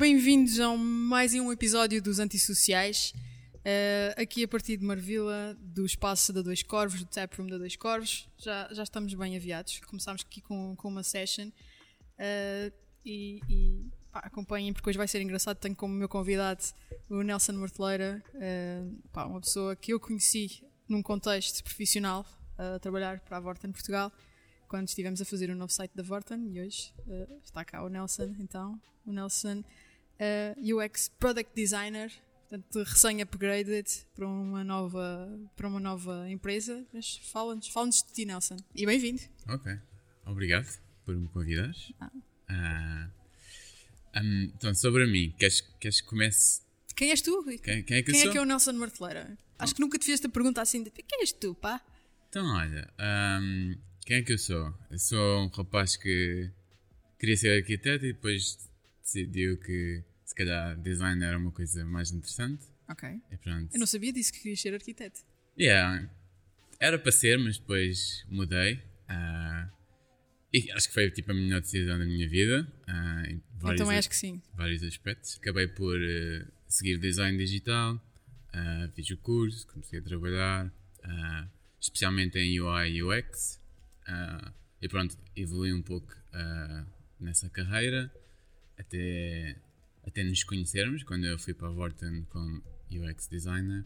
bem-vindos a um- mais um episódio dos Antissociais. Eh, aqui a partir de Marvila, do espaço da Dois Corvos, do Taproom da Dois Corvos. Já, já estamos bem aviados. Começámos aqui com, com uma session. Eh, e e pá, acompanhem, porque hoje vai ser engraçado. Tenho como meu convidado o Nelson Marteleira, eh, pá, uma pessoa que eu conheci num contexto profissional, a trabalhar para a Vorten Portugal quando estivemos a fazer o novo site da Vorten e hoje eh, está cá o Nelson, então, o Nelson eh, UX Product Designer, portanto recém-upgraded para uma nova para uma nova empresa, mas fala-nos fala de ti Nelson, e bem-vindo. Ok, obrigado por me convidares. Ah. Ah, hum, então, sobre mim, queres, queres que comece? Quem és tu? Quem, quem é que Quem é que é o Nelson Marteleira? Acho que nunca te fiz esta pergunta assim de quem és tu, pá? Então, olha, hum, quem é que eu sou? Eu sou um rapaz que queria ser arquiteto e depois decidiu que se calhar design era uma coisa mais interessante. Ok. E pronto. Eu não sabia disso que querias ser arquiteto. Yeah, era para ser, mas depois mudei. ah, e acho que foi tipo a melhor decisão da minha vida. ah, em vários a- acho que sim. vários aspectos. Acabei por eh, seguir design digital, ah, fiz o curso, comecei a trabalhar, especialmente em UI e UX. e pronto, evolui um pouco nessa carreira até, até nos conhecermos. Quando eu fui para a Vorten como UX designer,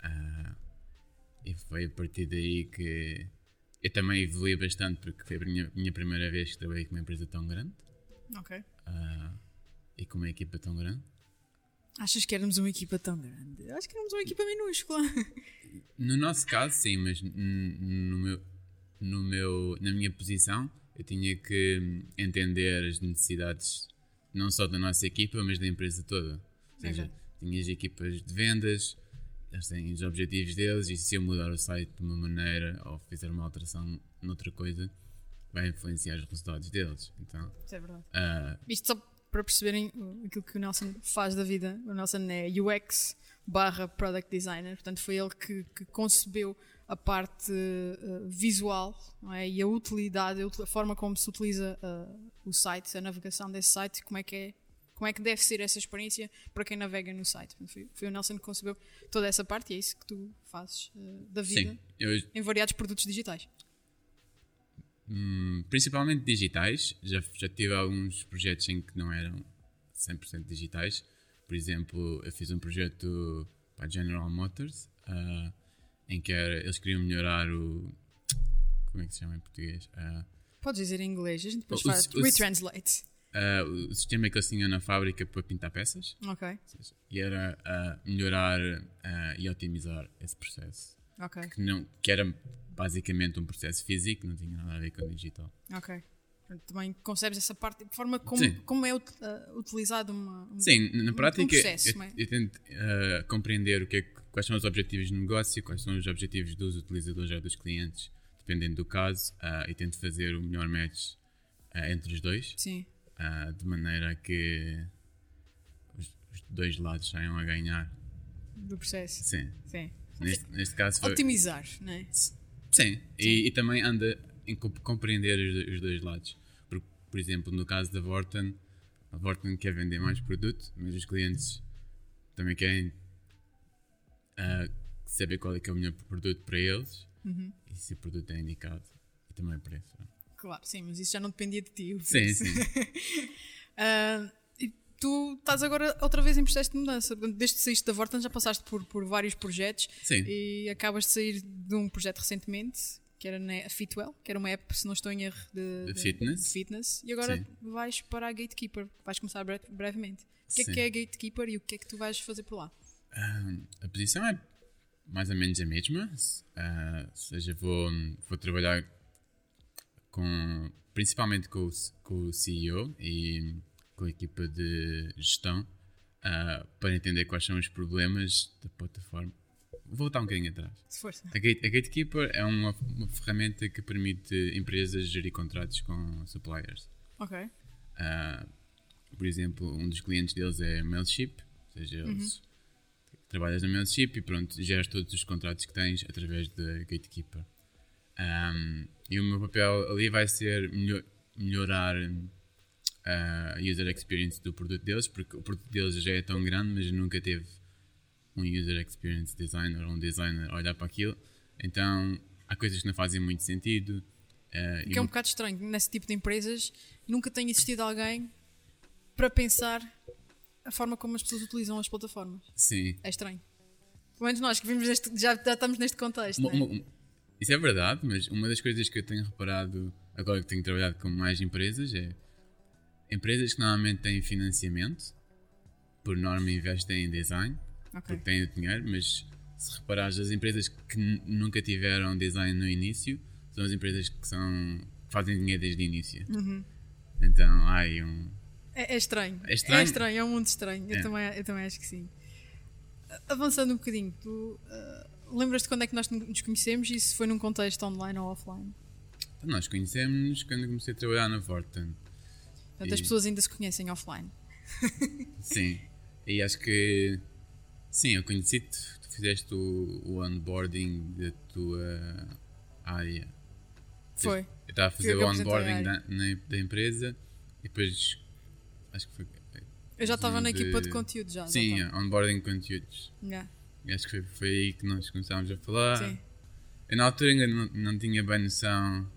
ah, e foi a partir daí que eu também evolui bastante, porque foi a minha, minha primeira vez que trabalhei com uma empresa tão grande. Ok. Ah, e com uma equipa tão grande. Achas que éramos uma equipa tão grande? Acho que éramos uma equipa minúscula. No nosso caso, sim, mas no meu, no meu, na minha posição, eu tinha que entender as necessidades não só da nossa equipa, mas da empresa toda. Ou seja, Ok. tinha as equipas de vendas, eles têm os objetivos deles, e se eu mudar o site de uma maneira ou fizer uma alteração noutra coisa, vai influenciar os resultados deles. Então, Isso é verdade. ah, Isto só para perceberem uh, aquilo que o Nelson faz da vida. O Nelson é UX barra Product Designer, portanto foi ele que, que concebeu a parte uh, visual é? e a utilidade, a forma como se utiliza uh, o site, a navegação desse site, como é que é como é que deve ser essa experiência para quem navega no site. Foi, foi o Nelson que concebeu toda essa parte e é isso que tu fazes uh, da vida sim, eu em variados produtos digitais. Hum, principalmente digitais. Já, já tive alguns projetos em que não eram 100% digitais. Por exemplo, eu fiz um projeto para a General Motors ah, em que era- eles queriam melhorar o. Como é que se chama em português? Ah, Podes dizer em inglês, a gente depois O- faz o- retranslate. ah, o sistema que eles tinham na fábrica para pintar peças. Ok, E era ah, melhorar e otimizar esse processo. ok. Que, não, que era basicamente um processo físico, não tinha nada a ver com o digital. Ok. Também concebes essa parte, de forma como, Sim. como é uh, utilizado uma, um- Sim, na um prática processo, eu, é? eu tento eh, compreender o que é quais são os objetivos de negócio, quais são os objetivos dos utilizadores ou dos clientes, dependendo do caso, ah, e tento fazer o melhor match entre os dois, Sim, de maneira que os, os dois lados saiam a ganhar. do processo. Sim, Sim. neste, neste caso foi. Otimizar, não é? Sim, E, e também anda em co- compreender os, os dois lados. Por, por exemplo, no caso da Vorten, a Vorten quer vender mais produto, mas os clientes também querem ah, saber qual é que é o melhor produto para eles Uhum. e se o produto é indicado e também o preço. Claro, sim, mas isso já não dependia de ti. Sim, sim. Ah, e tu estás agora outra vez em processo de mudança. Desde que saíste da Vorten já passaste por, por vários projetos Sim. e acabas de sair de um projeto recentemente que era na Fitwell, que era uma app, se não estou em erro, de, De fitness. de fitness. E agora Sim. vais para a Gatekeeper, vais começar bre- brevemente. O que é Sim. que é a Gatekeeper e o que é que tu vais fazer por lá? Ah, a posição é mais ou menos a mesma, ah, ou seja, vou, vou trabalhar com, principalmente com com o CEO e com a equipa de gestão ah, para entender quais são os problemas da plataforma. Vou voltar um bocadinho atrás. Se força. A, Gate, a Gatekeeper é uma, uma ferramenta que permite empresas gerir contratos com suppliers. Ok. Ah, por exemplo, um dos clientes deles é Mailchimp, ou seja, eles trabalhas na Mailchimp e pronto, geras todos os contratos que tens através da Gatekeeper. Ahm, e o meu papel ali vai ser melhor- melhorar a user experience do produto deles, porque o produto deles já é tão grande, mas nunca teve um user experience designer ou um designer olhar para aquilo. Então há coisas que não fazem muito sentido. Uh, que é um bocado estranho, nesse tipo de empresas nunca tem existido alguém para pensar a forma como as pessoas utilizam as plataformas. Sim. É estranho. Pelo menos nós que vimos neste, já, já estamos neste contexto. Uma, uma, isso é verdade, mas uma das coisas que eu tenho reparado agora que tenho trabalhado com mais empresas é empresas que normalmente têm financiamento, por norma investem em design, okay. porque têm o dinheiro, mas se reparares, as empresas que nunca tiveram design no início são as empresas que são fazem dinheiro desde o início. Uhum. Então há aí um. É, é, estranho. é, estranho. É estranho. É um mundo estranho. É. Eu, também, eu também acho que sim. Avançando um bocadinho, tu uh, lembras-te quando é que nós nos conhecemos e se foi num contexto online ou offline? Então, nós conhecemos quando comecei a trabalhar na Vorten. Portanto, e... as pessoas ainda se conhecem offline. sim. E acho que. Sim, eu conheci-te. Tu fizeste o, o onboarding da tua área. Foi. Eu estava a fazer o onboarding da, na, da empresa e depois. Acho que foi. Eu já estava na equipa de conteúdo já. Sim, já onboarding conteúdos. Yeah. Acho que foi, foi aí que nós começámos a falar. Sim. Eu na altura ainda não, não tinha bem noção.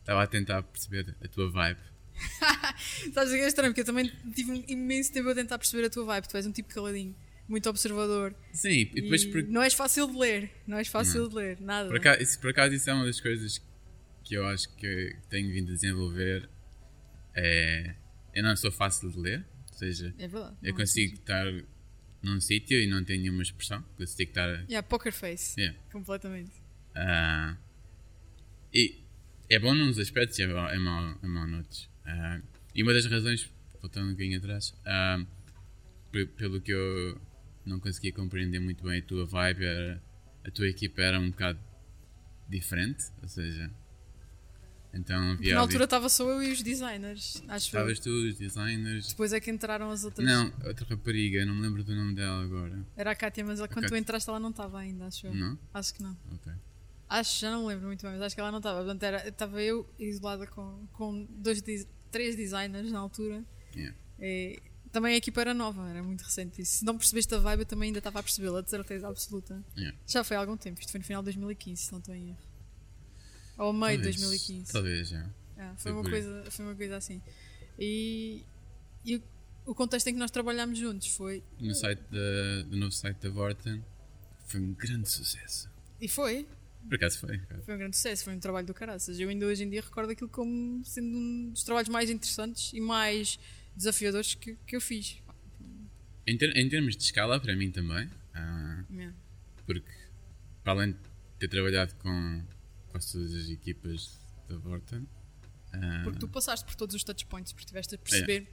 Estava a tentar perceber a tua vibe. Sabes o que é estranho? Porque eu também tive imenso tempo a tentar perceber a tua vibe. Tu és um tipo caladinho, muito observador. Sim, e depois. E por... Não és fácil de ler, não és fácil não. de ler, nada. Por acaso, isso, por acaso, isso é uma das coisas que eu acho que tenho vindo a desenvolver. É... Eu não sou fácil de ler, ou seja, é verdade, eu consigo estar num sítio e não tenho nenhuma expressão. Consigo estar. Yeah, poker face. Yeah. Completamente. Uh, e é bom nos aspectos e é mau, é mau, é mau noutros. Uh, e uma das razões, voltando um bocadinho atrás, uh, pelo que eu não conseguia compreender muito bem a tua vibe, era, a tua equipa era um bocado diferente, ou seja, então havia. Na altura estava só eu e os designers, acho Estavas tu, os designers. Depois é que entraram as outras. Não, outra rapariga, não me lembro do nome dela agora. Era a Kátia, mas quando tu entraste ela não estava ainda, acho eu. Não? Acho que não. Ok. Acho, já não me lembro muito bem, mas acho que ela não estava. Portanto, era, estava eu isolada com, com dois, três designers na altura. Yeah. E, também a equipa era nova, era muito recente. E se não percebeste a vibe, eu também ainda estava a percebê-la, de certeza absoluta. Yeah. Já foi há algum tempo, isto foi no final de 2015, se não estou em erro. Ou meio talvez, de 2015. Talvez, já. Yeah, foi, uma coisa, foi uma coisa assim. E, e o, o contexto em que nós trabalhámos juntos foi. No site da, do novo site da Vorten foi um grande sucesso. E foi? Por acaso foi. Foi um grande sucesso, foi um trabalho do caraças. Eu ainda hoje em dia recordo aquilo como sendo um dos trabalhos mais interessantes e mais desafiadores que, que eu fiz. Em, ter, em termos de escala, para mim também. Ah, yeah. Porque, para além de ter trabalhado com quase todas as equipas da Vorten. Ah, porque tu passaste por todos os touchpoints, porque estiveste a perceber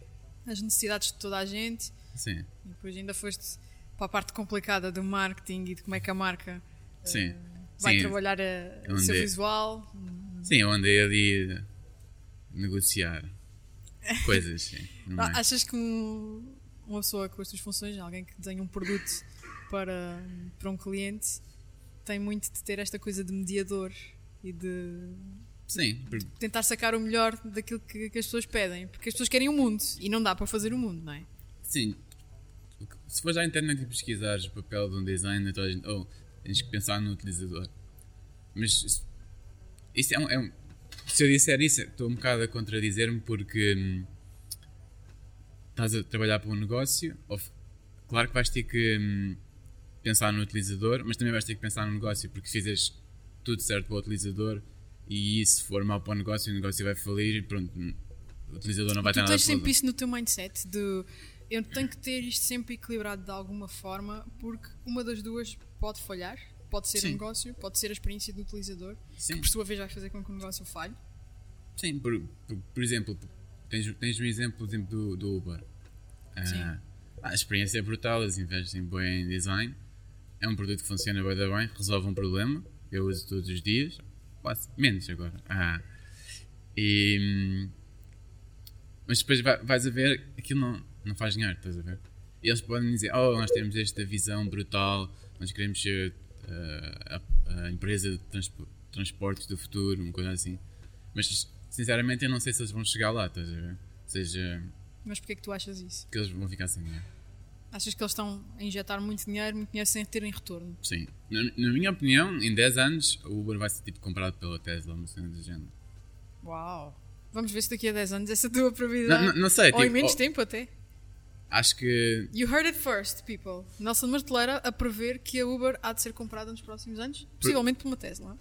é. as necessidades de toda a gente. Sim. E depois ainda foste para a parte complicada do marketing e de como é que a marca. Sim. Uh, vai Sim, trabalhar a, o seu visual. Sim, eu andei ali a negociar coisas. Sim, ah, Achas que um, uma pessoa com as suas funções, alguém que desenha um produto para, para um cliente, tem muito de ter esta coisa de mediador e de Sim. tentar sacar o melhor daquilo que, que, as pessoas pedem. Porque as pessoas querem o mundo e não dá para fazer o um mundo, não é? Sim. Se fores à internet e pesquisares o papel de um designer, oh, Tens que pensar no utilizador. Mas isso é um, é um, se eu disser isso, estou um bocado a contradizer-me porque hum, estás a trabalhar para um negócio. Ou, claro que vais ter que hum, pensar no utilizador, mas também vais ter que pensar no negócio porque fizes tudo certo para o utilizador e se for mal para o negócio, o negócio vai falir e pronto, o utilizador não vai ter nada Tu tens sempre isso no teu mindset de eu tenho que ter isto sempre equilibrado de alguma forma porque uma das duas pode falhar. Pode ser o negócio, pode ser a experiência do utilizador, Sim. que por sua vez vai fazer com que o negócio falhe. Sim, por, por, por exemplo, tens, tens um exemplo, exemplo do, do Uber. Uh, a experiência é brutal, eles investem bem em design. É um produto que funciona bem, bem resolve um problema. Eu uso todos os dias, quase menos agora. Ah, e, mas depois vais a ver, aquilo não, não faz dinheiro, estás a ver? E eles podem dizer: Oh, nós temos esta visão brutal nós queremos ser uh, a, a, empresa de transpo, transportes do futuro, uma coisa assim. Mas sinceramente eu não sei se eles vão chegar lá, estás a ver? Ou seja, Mas porquê é que tu achas isso? que eles vão ficar sem dinheiro. Achas que eles estão a injetar muito dinheiro, muito dinheiro sem terem retorno? Sim. Na, na minha opinião, em 10 anos, o Uber vai ser tipo comprado pela Tesla, uma cena do género. Uau! Vamos ver se daqui a 10 anos essa tua previsão. Não, não, não sei, Ou em tipo, menos oh, tempo até. Acho que. You heard it first, people. Nelson Marteleira a prever que a Uber há de ser comprada nos próximos anos, possivelmente por uma Tesla.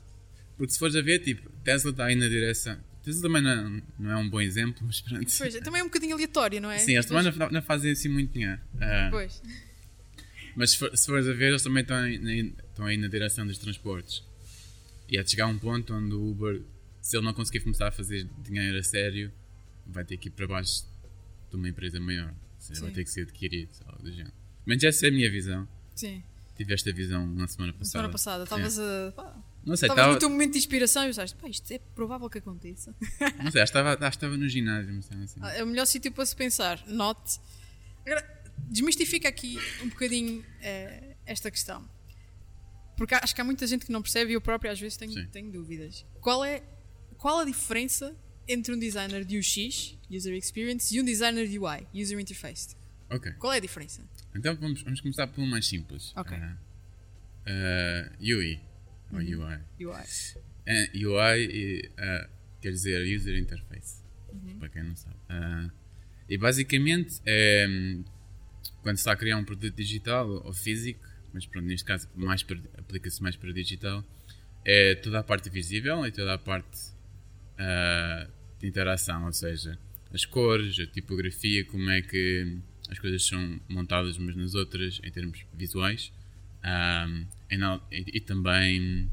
Porque se fores a ver, tipo, Tesla está aí na direção. Tesla também não, não é um bom exemplo, mas pronto. Pois, também é um bocadinho aleatório, não é? Sim, eles Depois- também não, não fazem assim muito dinheiro. Ah, Pois. Mas se, for- se fores a ver, eles também estão aí, na- estão aí na direção dos transportes. E há de chegar a um ponto onde o Uber, se ele não conseguir começar a fazer dinheiro a sério, vai ter que ir para baixo de uma empresa maior. Seja, vai ter que ser adquirido, algo do género. Mas essa é a minha visão. Sim. Tive esta visão na semana Na passada. semana passada, estavas a. pá, Não sei, estava, no teu momento de inspiração e pensaste, pá, isto é provável que aconteça. não sei, acho que estava, estava no ginásio, mas assim. É o melhor sítio para se pensar. Note. Agora, desmistifica aqui um bocadinho eh, esta questão. Porque acho que há muita gente que não percebe e eu próprio às vezes Sim. tenho, tenho dúvidas. Qual é qual a diferença entre um designer de UX, User Experience, e um designer de UI, User Interface? Ok. Qual é a diferença? Então vamos, vamos começar pelo mais simples. Ok. Ah, ah, UI. Ou Uhum. UI. UI. Ah, UI quer dizer User Interface. Uhum. Para quem não sabe. E basicamente é quando se está a criar um produto digital ou físico, mas pronto, neste caso aplica-se mais para digital, é toda a parte visível e toda a parte de interação, ou seja, as cores, a tipografia, como é que as coisas são montadas umas nas outras em termos visuais ah, e, e- também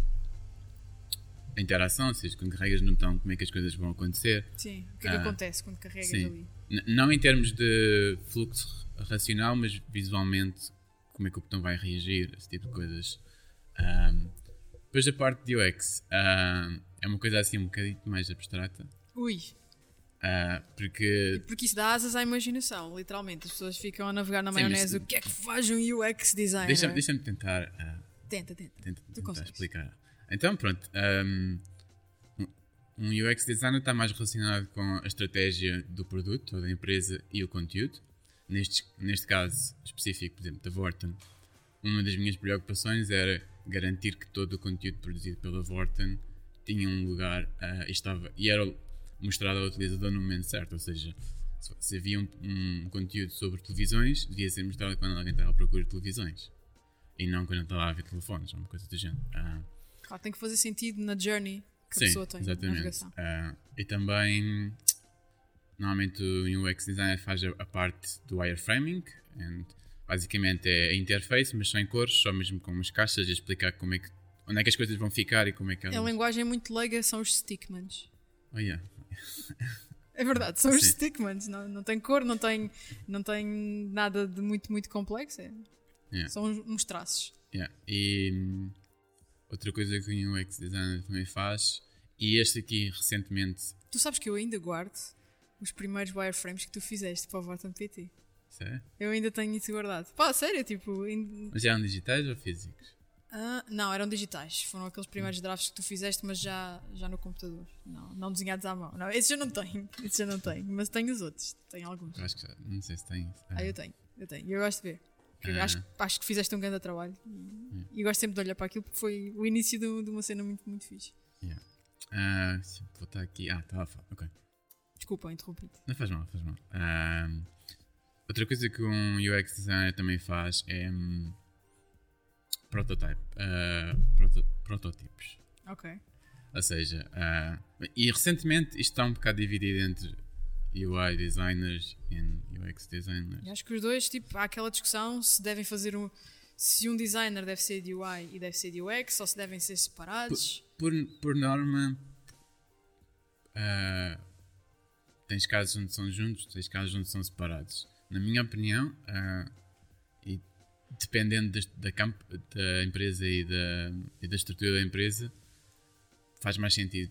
a interação, ou seja, quando carregas no botão, como é que as coisas vão acontecer. Sim. O que é que Ah, acontece quando carregas sim. ali? N- não em termos de fluxo racional, mas visualmente como é que o botão vai reagir, esse tipo de coisas. Ahm, depois a parte de UX ahm, é uma coisa assim um bocadinho mais abstrata, Ui. ah, porque Porque isso dá asas à imaginação, literalmente. As pessoas ficam a navegar na Sim, mas- maionese. O que é que faz um UX designer? deixa-me deixa tentar, ah, Tenta, tenta. tenta- Tu tentar explicar. Então pronto, ahm, um UX designer está mais relacionado com a estratégia do produto, ou da empresa e o conteúdo. Neste, neste caso específico, por exemplo, da Vorten, uma das minhas preocupações era garantir que todo o conteúdo produzido pela Vorten tinha um lugar ah, e, estava, e era mostrado ao utilizador no momento certo. Ou seja, se, havia um, um conteúdo sobre televisões, devia ser mostrado quando alguém estava à procura de televisões e não quando estava a ver telefones, ou uma coisa do género. Ah, Claro, tem que fazer sentido na journey que Sim, a pessoa tem. exatamente. Ah, e também, normalmente o UX designer faz a, a parte do wireframing, and basicamente é a interface, mas sem cores, só mesmo com umas caixas a explicar como é que, onde é que as coisas vão ficar e como é que elas. A linguagem muito leiga são os stickmans. Oh, yeah. É verdade, são os stickmans. Não, não tem cor, não tem, não tem nada de muito, muito complexo. é- Yeah. São uns, uns traços. Yeah. E hum, outra coisa que o UX designer também faz, e este aqui recentemente, Tu sabes que eu ainda guardo os primeiros wireframes que tu fizeste para o Vorten PT. Sério? Eu ainda tenho isso guardado. Pá, sério, tipo. in- mas eram digitais ou físicos? Ah, não, eram digitais. Foram aqueles primeiros drafts que tu fizeste, mas já, já no computador. Não, não desenhados à mão. Não, esses eu não tenho. Esses eu não tenho. Mas tenho os outros. Tenho alguns. Eu acho que já, não sei se tem. isso. Ah, eu tenho. Eu tenho. Eu gosto de ver. Ah. acho, acho que fizeste um grande trabalho. E, e eu gosto sempre de olhar para aquilo porque foi o início de, de uma cena muito, muito fixe. Yeah. Ah, eu botar aqui. Ah, estava a falar. Ok. Desculpa, interrompi-te. Não faz mal, faz mal. Ahm, outra coisa que um UX designer também faz é hum, prototype, ah, proto- prototipos. Ok. Ou seja, ah, e recentemente isto está um bocado dividido entre UI designers e UX designers. E acho que os dois, tipo, há aquela discussão se devem fazer um. Se um designer deve ser de UI e deve ser de UX, ou se devem ser separados. Por, por norma, ah, tens casos onde são juntos, tens casos onde são separados. Na minha opinião, ah, e dependendo da, da empresa e da, e da estrutura da empresa, faz mais sentido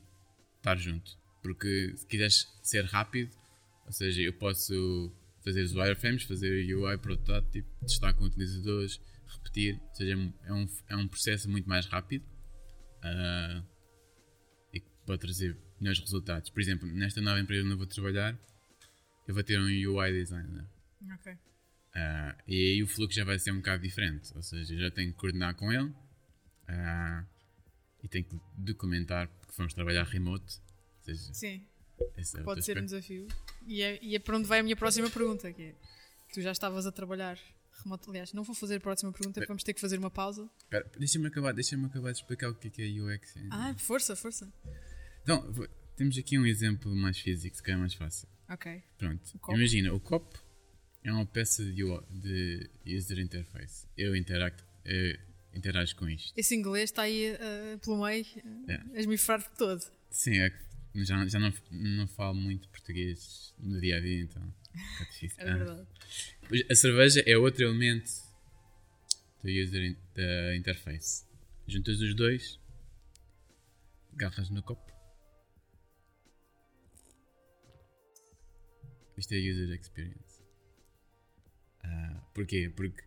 estar junto. Porque se quiseres ser rápido, ou seja, eu posso fazer os wireframes, fazer UI protótipo, testar com utilizadores, repetir, ou seja, é um, é um processo muito mais rápido ah, e pode trazer melhores resultados. Por exemplo, nesta nova empresa onde eu vou trabalhar, eu vou ter um UI designer. Ok. Ah, e aí o fluxo já vai ser um bocado diferente. Ou seja, eu já tenho que coordenar com ele ah, e tenho que documentar, porque vamos trabalhar remote. Ou seja, Sim, é pode ser um aspecto. desafio. E é, e é para onde vai a minha próxima pergunta, que é, tu já estavas a trabalhar remoto. Aliás, não vou fazer a próxima pergunta, porque vamos ter que fazer uma pausa. Deixa-me acabar, deixa acabar de explicar o que é, que é UX. Ah, força, força. Então, temos aqui um exemplo mais físico, se calhar é mais fácil. Ok. Pronto, imagina, o copo é uma peça de, de user interface. Eu interacto, eu interajo com isto. Esse inglês está aí eh, pelo meio, É. uh, a esmifrar-te todo. Sim, é que já, já não, não falo muito português no dia a dia, então é difícil. É Ah. verdade. Pois A cerveja é outro elemento do user in- da interface. Juntas os dois, agarras no copo. Isto é user experience. Ah, porquê? Porque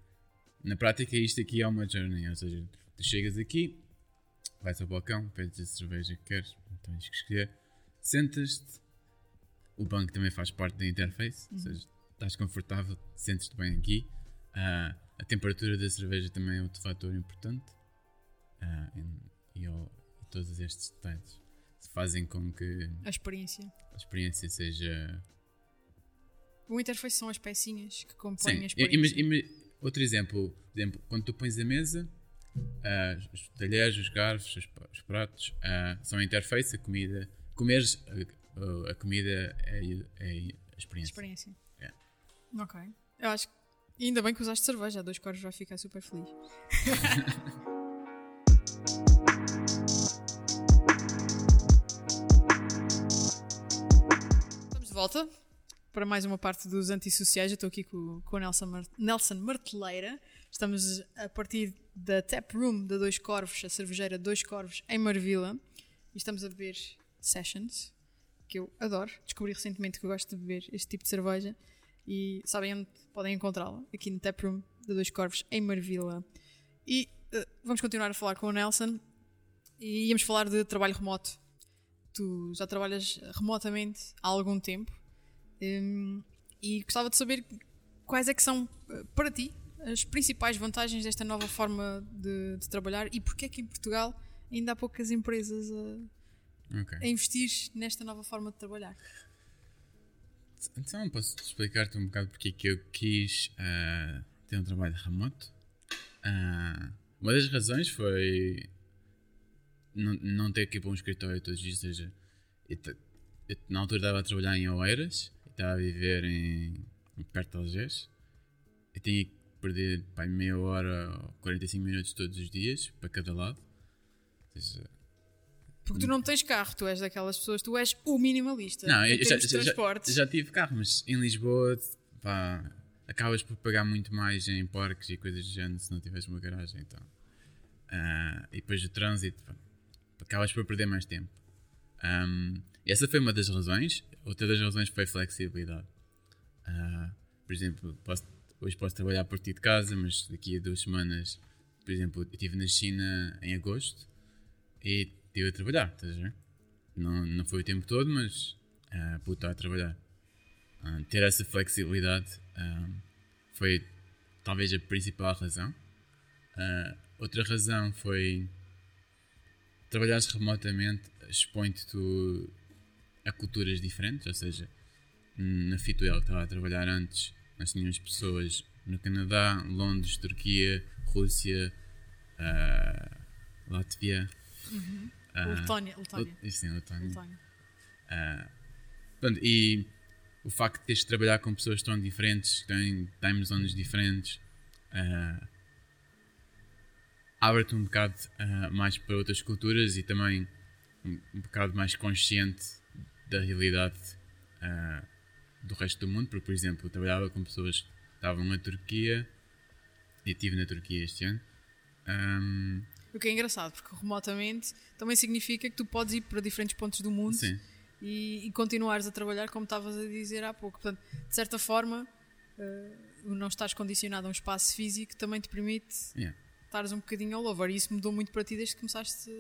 na prática isto aqui é uma journey, ou seja, tu chegas aqui, vais ao balcão, pedes a cerveja que queres, tens que escolher, sentas-te, o banco também faz parte da interface, ou seja, estás confortável, sentes-te bem aqui. Ah, a temperatura da cerveja também é outro fator importante. Ah, e, e e todos estes detalhes fazem com que A experiência. a experiência seja. O interface são as pecinhas que compõem Sim, ima- ima- outro exemplo, por exemplo, quando tu pões a mesa, ah, os talheres, os garfos, os, os pratos, ah, são a interface, a comida. Comeres a, a comida é, é a experiência. experiência. É. Ok. Eu acho que. Ainda bem que usaste cerveja, a dois corvos vai ficar super feliz. Estamos de volta para mais uma parte dos antissociais. Eu estou aqui com, com o Nelson, Nelson Marteleira. Estamos a partir da Tap Room da Dois Corvos, a cervejeira Dois Corvos, em Marvila. E estamos a beber Sessions, que eu adoro. Descobri recentemente que eu gosto de beber este tipo de cerveja. E sabem onde podem encontrá-la? Aqui no Tap Room da Dois Corvos, em Marvila. E eh, vamos continuar a falar com o Nelson. E íamos falar de trabalho remoto. Tu já trabalhas remotamente há algum tempo. Hum, e gostava de saber quais é que são, eh, para ti, as principais vantagens desta nova forma de, de trabalhar e porque é que em Portugal ainda há poucas empresas a, Ok. a investir nesta nova forma de trabalhar. Então posso explicar-te um bocado porque é que eu quis ah, ter um trabalho remoto. Ah, uma das razões foi não, não ter que ir para um escritório todos os dias. Ou seja, eu, eu na altura estava a trabalhar em Oeiras e estava a viver em, perto de Algés. Eu tinha que perder pá, meia hora ou 45 minutos todos os dias para cada lado. Seja, Porque tu não tens carro, tu és daquelas pessoas, tu és o minimalista. Não, em eu já, já- já- já tive carro, mas em Lisboa pá, acabas por pagar muito mais em parques e coisas do género se não tiveres uma garagem. Então. Ah, e depois o trânsito, pá, acabas por perder mais tempo. Ahm, essa foi uma das razões. Outra das razões foi flexibilidade. Ah, por exemplo, posso- hoje posso trabalhar a partir de casa, mas daqui a duas semanas, por exemplo, eu estive na China em agosto e estive a trabalhar, estás a ver? Não, não foi o tempo todo, mas ah, pude estar a trabalhar. Ah, ter essa flexibilidade ah, foi talvez a principal razão. Ah, outra razão foi trabalhares remotamente expõe-te a culturas diferentes, ou seja, na Fituel que estava a trabalhar antes, nós tínhamos pessoas no Canadá, Londres, Turquia, Rússia, ah, Látvia. ah, Letónia. Letónia. Lut- Sim, Letónia. Letónia. Pronto, e o facto de teres de trabalhar com pessoas tão diferentes, que têm time zones diferentes, ah, abre-te um bocado ah, mais para outras culturas e também um, um bocado mais consciente da realidade ah, do resto do mundo, porque, por exemplo, eu trabalhava com pessoas que estavam na Turquia e estive na Turquia este ano. Ahm, O que é engraçado, porque remotamente também significa que tu podes ir para diferentes pontos do mundo e, e continuares a trabalhar como estavas a dizer há pouco. Portanto, de certa forma, o não estás condicionado a um espaço físico também te permite yeah. estares um bocadinho all over. E isso mudou muito para ti desde que começaste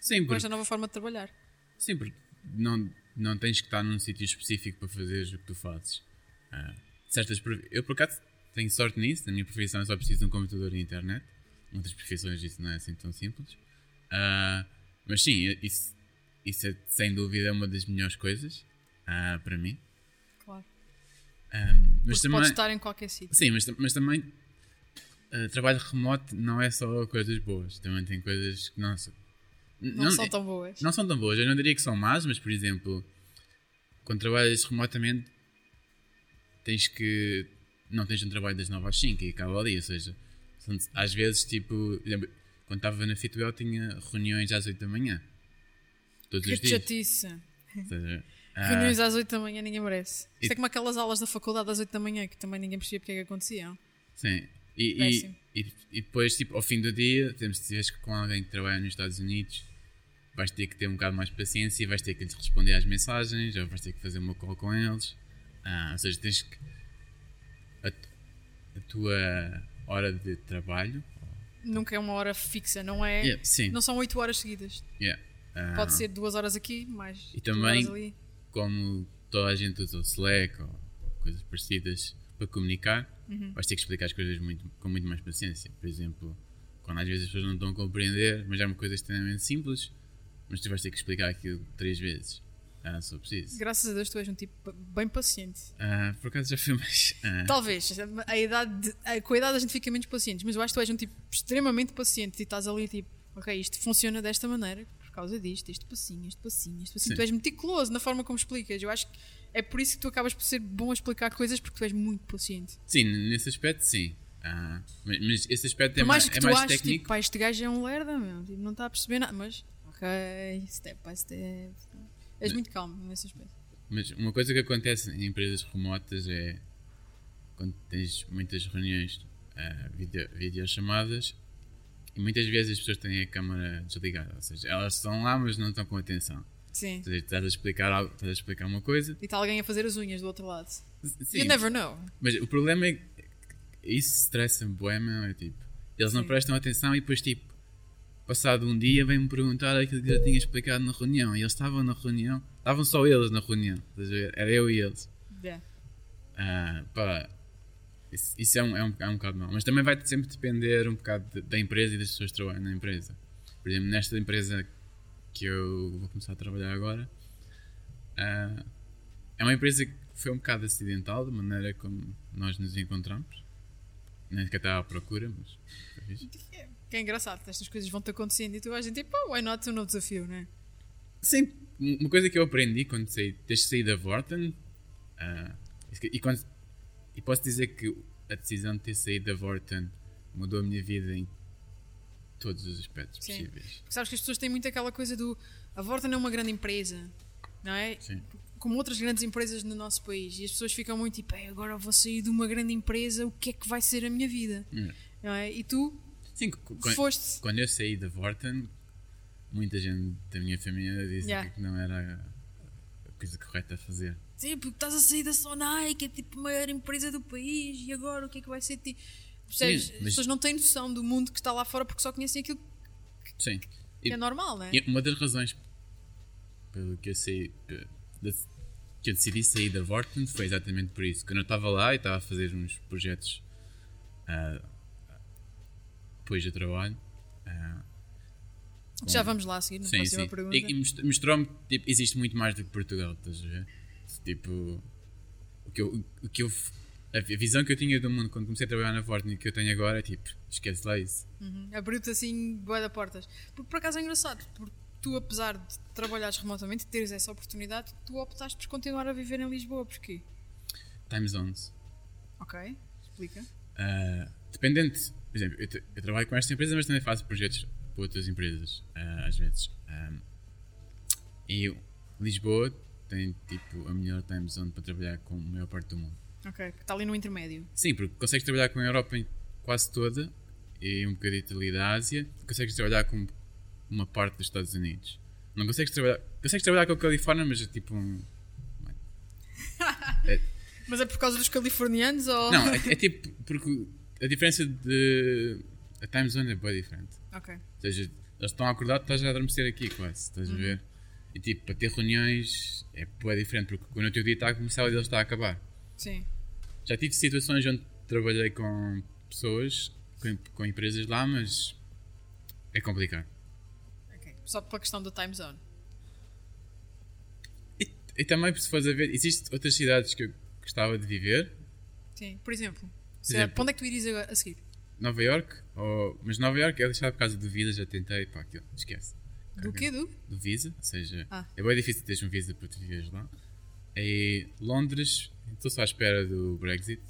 sim com porque, esta nova forma de trabalhar. Sim, porque não, não tens que estar num sítio específico para fazeres o que tu fazes. Ah, certas eu, por acaso, tenho sorte nisso. Na minha profissão, eu só preciso de um computador e internet. Muitas profissões isso não é assim tão simples. Ah, mas sim, isso, isso é sem dúvida uma das melhores coisas ah, para mim. Claro. Ah, mas também, podes estar em qualquer sítio. sim, mas, mas também ah, trabalho remoto não é só coisas boas. Também tem coisas que não são. Não, são tão boas. Não são tão boas, eu não diria que são más, mas por exemplo, quando trabalhas remotamente, tens que. Não tens um trabalho das 9 às 5 e acaba ali, ou seja, são- às vezes, tipo, quando estava na Fitwell tinha reuniões às 8 da manhã. Todos Que os dias. chatice. Ou seja, ah, Reuniões às 8 da manhã ninguém merece. Isto E- é como aquelas aulas da faculdade às 8 da manhã que também ninguém percebia porque é que aconteciam. Sim. E, e, e, depois, tipo, ao fim do dia, temos se estiveres com alguém que trabalha nos Estados Unidos, vais ter que ter um bocado mais paciência e vais ter que lhes responder às mensagens, ou vais ter que fazer uma call com eles. Ah, ou seja, tens que. A, a tua hora de trabalho. Nunca é uma hora fixa, não é? Yeah, sim. Não são 8 horas seguidas. Yeah. Ah, Pode ser 2 horas aqui, mais E 2 também- horas ali. Como toda a gente usa o Slack ou coisas parecidas para comunicar, Uhum. vais ter que explicar as coisas muito, com muito mais paciência. Por exemplo, quando às vezes as pessoas não estão a compreender, mas é uma coisa extremamente simples, mas tu vais ter que explicar aquilo três vezes. Ah, for preciso. Graças a Deus tu és um tipo bem paciente. Ah, por acaso já fui mais. ah, Talvez, a idade de- a- com a idade a gente fica menos paciente, mas eu acho que tu és um tipo extremamente paciente e estás ali tipo, ok, isto funciona desta maneira por causa disto, este passinho, este passinho, este passinho. Sim. Tu és meticuloso na forma como explicas. Eu acho que é por isso que tu acabas por ser bom a explicar coisas porque tu és muito paciente. sim, nesse aspecto, sim. Ah, mas, mas esse aspecto é mais mais, que é tu mais aches, técnico. tipo, pá, este gajo é um lerda, meu, tipo, não está a perceber nada, mas ok, step by step. És muito calmo nesse aspecto. Mas uma coisa que acontece em empresas remotas é quando tens muitas reuniões, ah, video, videochamadas, e muitas vezes as pessoas têm a câmara desligada, ou seja, elas estão lá, mas não estão com atenção. Sim. Ou seja, estás a explicar algo, estás a explicar uma coisa. E está alguém a fazer as unhas do outro lado. Sim, You never know. mas o problema é que isso estressa-me, bué, meu, é tipo, eles não Sim. prestam atenção e depois, tipo, passado um dia, vêm-me perguntar aquilo que eu tinha explicado na reunião. E eles estavam na reunião, estavam só eles na reunião, era eu e eles. Yeah. Ah, pá, isso, isso é, um, é, um, é um bocado mau. Mas também vai sempre depender um bocado de- da empresa e das pessoas que trabalham na empresa. Por exemplo, nesta empresa que eu vou começar a trabalhar agora, ah, é uma empresa que foi um bocado acidental, da maneira como nós nos encontramos. Nem sequer estava à procura, mas. Que é engraçado, estas coisas vão-te acontecendo e tu vais dizer, pá, why not um novo desafio, né? Sim, uma coisa que eu aprendi quando saí, desde sair da Vorten, ah, e, quando- e posso dizer que a decisão de ter saído da Vorten mudou a minha vida em todos os aspectos Sim. possíveis. Porque sabes que as pessoas têm muito aquela coisa do a Vorten é uma grande empresa, não é? Sim. Como outras grandes empresas no nosso país. E as pessoas ficam muito tipo, "Ei, agora vou sair de uma grande empresa, o que é que vai ser a minha vida? Hum. Não é? E tu Sim, cu- foste. quando eu saí da Vorten, muita gente da minha família dizia Yeah. que não era a coisa correta a fazer. Sim, porque estás a sair da Sonai, que é tipo a maior empresa do país, e agora o que é que vai ser de ti? Percebes? Sim, As mas- pessoas não têm noção do mundo que está lá fora porque só conhecem aquilo Sim. que é normal, não é? E uma das razões pelo que eu de- que eu decidi sair da Vorten foi exatamente por isso. Quando eu estava lá e estava a fazer uns projetos ah, depois do trabalho. ah, Já vamos lá a seguir na sim, próxima sim. pergunta. E, e most- mostrou-me que tipo, existe muito mais do que Portugal, estás a ver? Tipo, o que eu, o que eu, a vi- a visão que eu tinha do mundo quando comecei a trabalhar na Vorten e que eu tenho agora é tipo, esquece lá isso. Uhum. Abriu-te assim, boa da portas. Porque por acaso é engraçado, porque tu, apesar de trabalhares remotamente e teres essa oportunidade, tu optaste por continuar a viver em Lisboa. Porquê? Time zones. Ok, explica. Uh, dependente, por exemplo, eu, eu trabalho com esta empresa, mas também faço projetos para outras empresas, uh, às vezes. Um, e Lisboa tem tipo a melhor time zone para trabalhar com a maior parte do mundo. Ok, está ali no intermédio. Sim, porque consegues trabalhar com a Europa quase toda e um bocadito ali da Ásia, consegues trabalhar com uma parte dos Estados Unidos. Não consegues trabalhar, consegues trabalhar com a Califórnia, mas é tipo um. Mas é por causa dos californianos ou. Não, é, é tipo, porque a diferença de. A time zone é bem diferente. Ok. Ou seja, eles estão acordados, estás a adormecer aqui quase, estás a ver? E tipo, para ter reuniões é bué diferente, porque quando o teu dia está a começar, o deles está a acabar. Sim. Já tive situações onde trabalhei com pessoas, com, com empresas lá, mas é complicado. Ok. Só pela questão do time zone. E, e também, se fores a ver, existem outras cidades que eu gostava de viver, Sim. Por exemplo, se- exemplo. para onde é que tu irias agora- a seguir? Nova York, ou, mas Nova York é deixado por causa do Visa, já tentei, pá, aquilo, esquece. Do quê? Do? Do Visa, ou seja, Ah. é bem difícil teres um Visa para tu viveres lá. E Londres, estou só à espera do Brexit.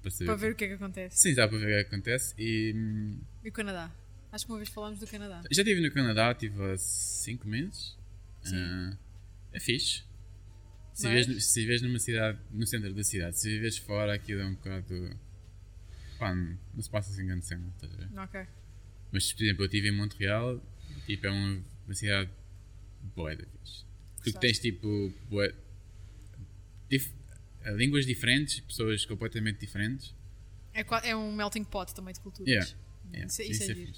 Para, saber Para ver o que é que acontece. Sim, dá para ver o que acontece. E hum, E o Canadá? Acho que uma vez falámos do Canadá. já estive no Canadá, estive há 5 meses. Sim. Ah, é fixe. Se Mas- vives, se vives numa cidade, no centro da cidade, se vives fora, aquilo é um bocado. Pá, não não se passa assim grande cena, estás a ver? Ok. Mas, por exemplo, eu estive em Montreal, tipo, é uma, uma cidade boa da vez. Porque tens tipo. Bué, dif- línguas diferentes, pessoas completamente diferentes. É, é um melting pot também de culturas. Yeah, Yeah, Isso, é- isso é, é giro.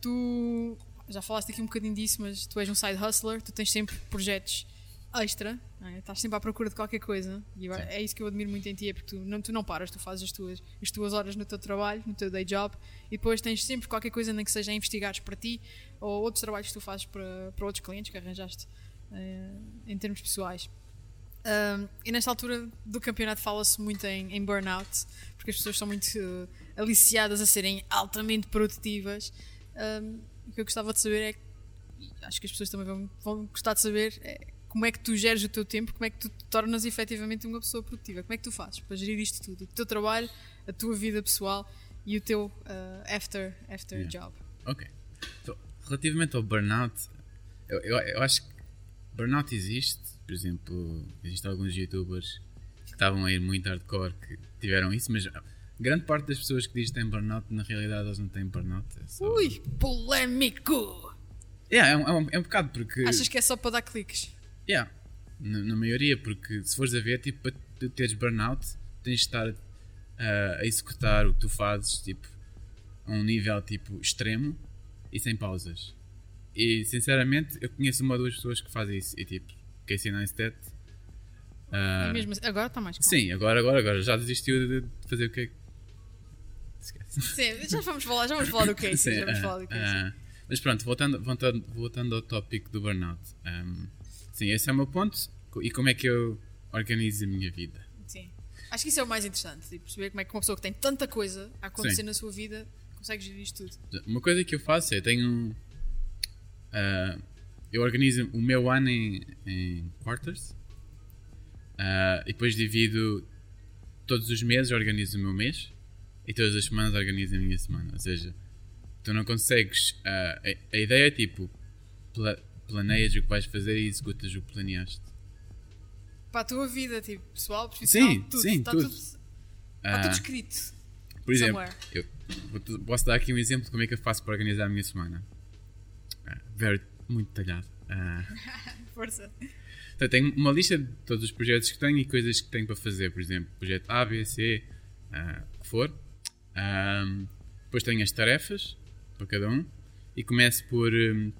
Tu já falaste aqui um bocadinho disso, mas tu és um side hustler, tu tens sempre projetos extra, não é? estás sempre à procura de qualquer coisa e é isso que eu admiro muito em ti, é porque tu não, tu não paras, tu fazes as tuas, as tuas horas no teu trabalho, no teu day job e depois tens sempre qualquer coisa, nem que seja investigares para ti ou outros trabalhos que tu fazes para, para outros clientes que arranjaste eh, em termos pessoais. Um, e nesta altura do campeonato fala-se muito em, em burnout, porque as pessoas são muito uh, aliciadas a serem altamente produtivas. Um, o que eu gostava de saber é, acho que as pessoas também vão, vão gostar de saber, é como é que tu geres o teu tempo, como é que tu te tornas efetivamente uma pessoa produtiva, como é que tu fazes para gerir isto tudo, o teu trabalho, a tua vida pessoal e o teu uh, after, after Yeah. job. Ok. Então, relativamente ao burnout, eu, eu, eu acho que burnout existe. Por exemplo, existem alguns youtubers que estavam a ir muito hardcore que tiveram isso, mas grande parte das pessoas que dizem que têm burnout, na realidade eles não têm burnout. É só... Ui, polémico! Yeah, é, um, é, um, é um bocado porque. Achas que é só para dar cliques? Yeah, na, na maioria, porque se fores a ver, tipo, para teres burnout, tens de estar ah, a executar o que tu fazes, tipo, a um nível, tipo, extremo e sem pausas. E, sinceramente, eu conheço uma ou duas pessoas que fazem isso, e, tipo, Casey Neistat. E mesmo assim- agora está mais calmo. sim, agora, agora, agora, já desistiu de, de fazer o que que... Esquece. Sim, já vamos falar, já vamos falar do Casey. Sim, já vamos ah, falar do Casey. ah, mas pronto, voltando, voltando, voltando ao tópico do burnout. ahm, sim, esse é o meu ponto. E como é que eu organizo a minha vida? Sim. Acho que isso é o mais interessante, tipo, perceber como é que uma pessoa que tem tanta coisa a acontecer Sim. na sua vida consegue gerir isto tudo. Uma coisa que eu faço é tenho. ah, eu organizo o meu ano em, em quarters ah, e depois divido todos os meses organizo o meu mês e todas as semanas organizo a minha semana. Ou seja, tu não consegues. ah, a, a ideia é tipo pla- planeias o que vais fazer e executas o que planeaste. Para a tua vida, tipo, pessoal, profissional, Sim, tudo. sim, está tudo. tudo. Está Ah, tudo escrito. Por exemplo, eu posso dar aqui um exemplo de como é que eu faço para organizar a minha semana. Ah, very, muito detalhado. Ah, Força. Então, tenho uma lista de todos os projetos que tenho e coisas que tenho para fazer. Por exemplo, projeto A, B, C, ah, o que for. Ahm, depois tenho as tarefas para cada um e começo por hum,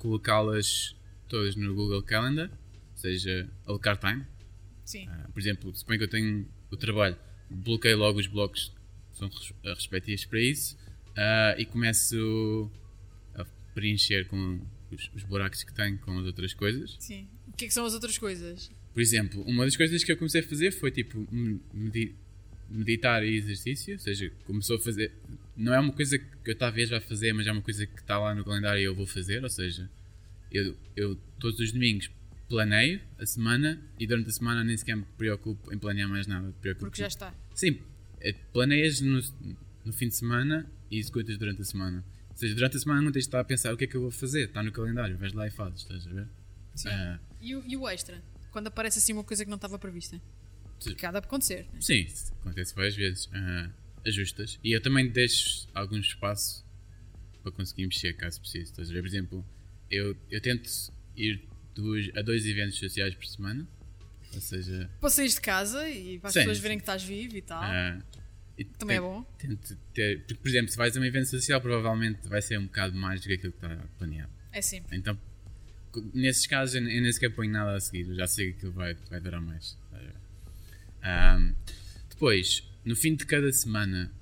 colocá-las todas no Google Calendar, ou seja, alocar time. Sim. Ah, por exemplo, suponho que eu tenho o trabalho, bloqueio logo os blocos que são ah, respectivos para isso ah, e começo a preencher com os, os buracos que tenho com as outras coisas. Sim. O que é que são as outras coisas? Por exemplo, uma das coisas que eu comecei a fazer foi tipo me- medi- meditar e exercício, ou seja, começou a fazer. Não é uma coisa que eu talvez vá fazer, mas é uma coisa que está lá no calendário e eu vou fazer, ou seja, eu, eu todos os domingos planeio a semana e durante a semana nem sequer me preocupo em planear mais nada. Porque já está. Sim, é, planeias no, no fim de semana e executas durante a semana. Ou seja, durante a semana não tens de estar a pensar o que é que eu vou fazer, está no calendário, vais lá e fazes, estás a ver? Sim. Ah, E, o, e o extra? Quando aparece assim uma coisa que não estava prevista? Sim. De acontecer. né? Sim, acontece várias vezes. ah, ajustas. E eu também deixo algum espaço para conseguir mexer caso precise. Estás a ver? Por exemplo, eu, eu tento ir a dois eventos sociais por semana. Ou seja, Para sair de casa e para as Sim, pessoas sim. verem que estás vivo e tal. ah, e Também é bom. Tento ter, porque, por exemplo, se vais a um evento social, provavelmente vai ser um bocado mais do que aquilo que está planeado. É sempre. Então, nesses casos, eu eu nem sequer ponho nada a seguir. Eu já sei que aquilo vai, vai durar mais. Ahm, Depois, no fim de cada semana,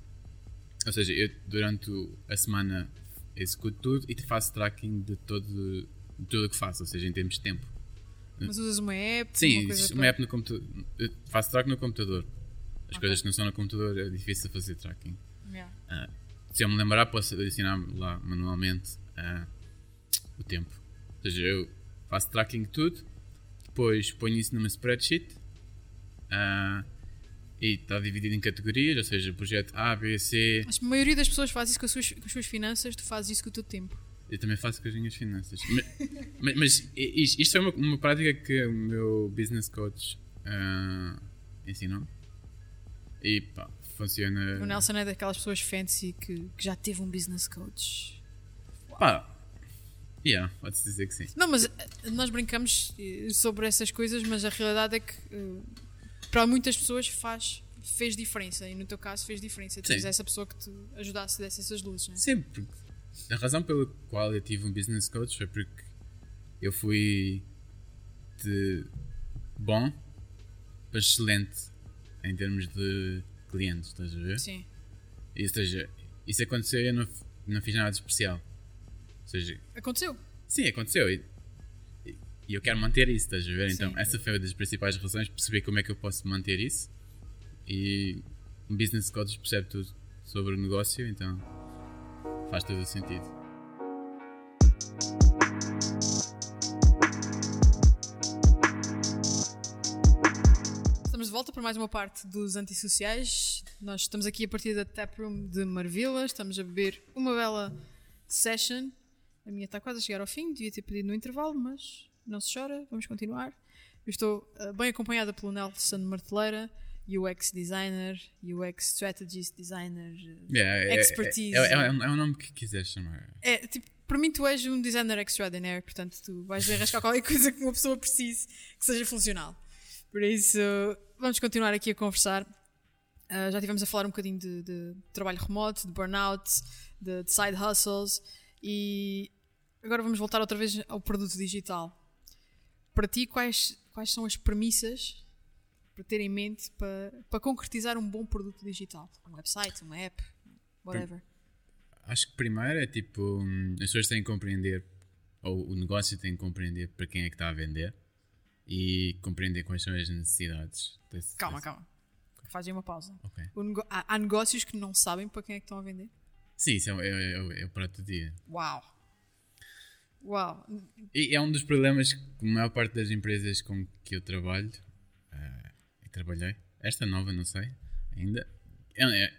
ou seja, eu durante a semana executo tudo e faço tracking de todo de tudo o que faço, ou seja, em termos de tempo. Mas usas uma app? Sim, uma uma app no computador. Eu faço tracking no computador. As Ok. coisas que não são no computador é difícil fazer tracking. Yeah. Ah, se eu me lembrar, posso adicionar lá manualmente ah, o tempo. Ou seja, eu faço tracking de tudo, depois ponho isso numa spreadsheet ah, e está dividido em categorias, ou seja, projeto A, B, C. Acho que a maioria das pessoas faz isso com as, suas, com as suas finanças, tu fazes isso com o teu tempo. Eu também faço com as minhas finanças. mas, mas- isto, é uma, uma prática que o meu business coach ah, ensinou. E pá, funciona. O Nelson é daquelas pessoas fancy que, que já teve um business coach. Pá, yeah, pode-se dizer que sim. Não, mas eh, nós brincamos eh, sobre essas coisas, mas a realidade é que eh, para muitas pessoas faz, fez diferença. E no teu caso fez diferença. Tens Sim. essa pessoa que te ajudasse, desse essas luzes. Né? Sim, porque a razão pela qual eu tive um business coach foi porque eu fui de bom para excelente em termos de clientes, estás a ver? Sim. E, ou seja, isso aconteceu e eu não, não fiz nada de especial. Ou seja, Aconteceu. sim, aconteceu e, e eu quero manter isso, estás a ver? Sim. Então, essa foi uma das principais razões, perceber como é que eu posso manter isso. E um business coach percebe tudo sobre o negócio, então faz todo o sentido. Estamos de volta para mais uma parte dos antissociais. Nós estamos aqui a partir da Taproom de Marvila. Estamos a beber uma bela session. A minha está quase a chegar ao fim. Devia ter pedido no intervalo, mas não se chora. Vamos continuar. Eu estou eh, bem acompanhada pelo Nelson Marteleira, UX designer, UX strategist designer. eh, Yeah, é, é- Expertise. É, é, é, é um nome que quiseres chamar. É, tipo, para mim tu és um designer extraordinaire, portanto tu vais arriscar qualquer coisa que uma pessoa precise que seja funcional. Por isso, vamos continuar aqui a conversar. Ah, já tivemos a falar um bocadinho de, de trabalho remoto, de burnout, de, de side hustles e agora vamos voltar outra vez ao produto digital. Para ti, quais, quais são as premissas para ter em mente para, para concretizar um bom produto digital? Um website, uma app, whatever. Acho que primeiro é tipo, hum, as pessoas têm que compreender, ou o negócio tem que compreender para quem é que está a vender e compreender quais são as necessidades. desse- Calma, desse- calma. Fazem uma pausa. Ok. O nego- há, há negócios que não sabem para quem é que estão a vender? Sim, isso é, o- é, é, é o prato do dia. Uau! Uau! E é um dos problemas que a maior parte das empresas com que eu trabalho ah, e trabalhei, esta nova não sei ainda, é, é-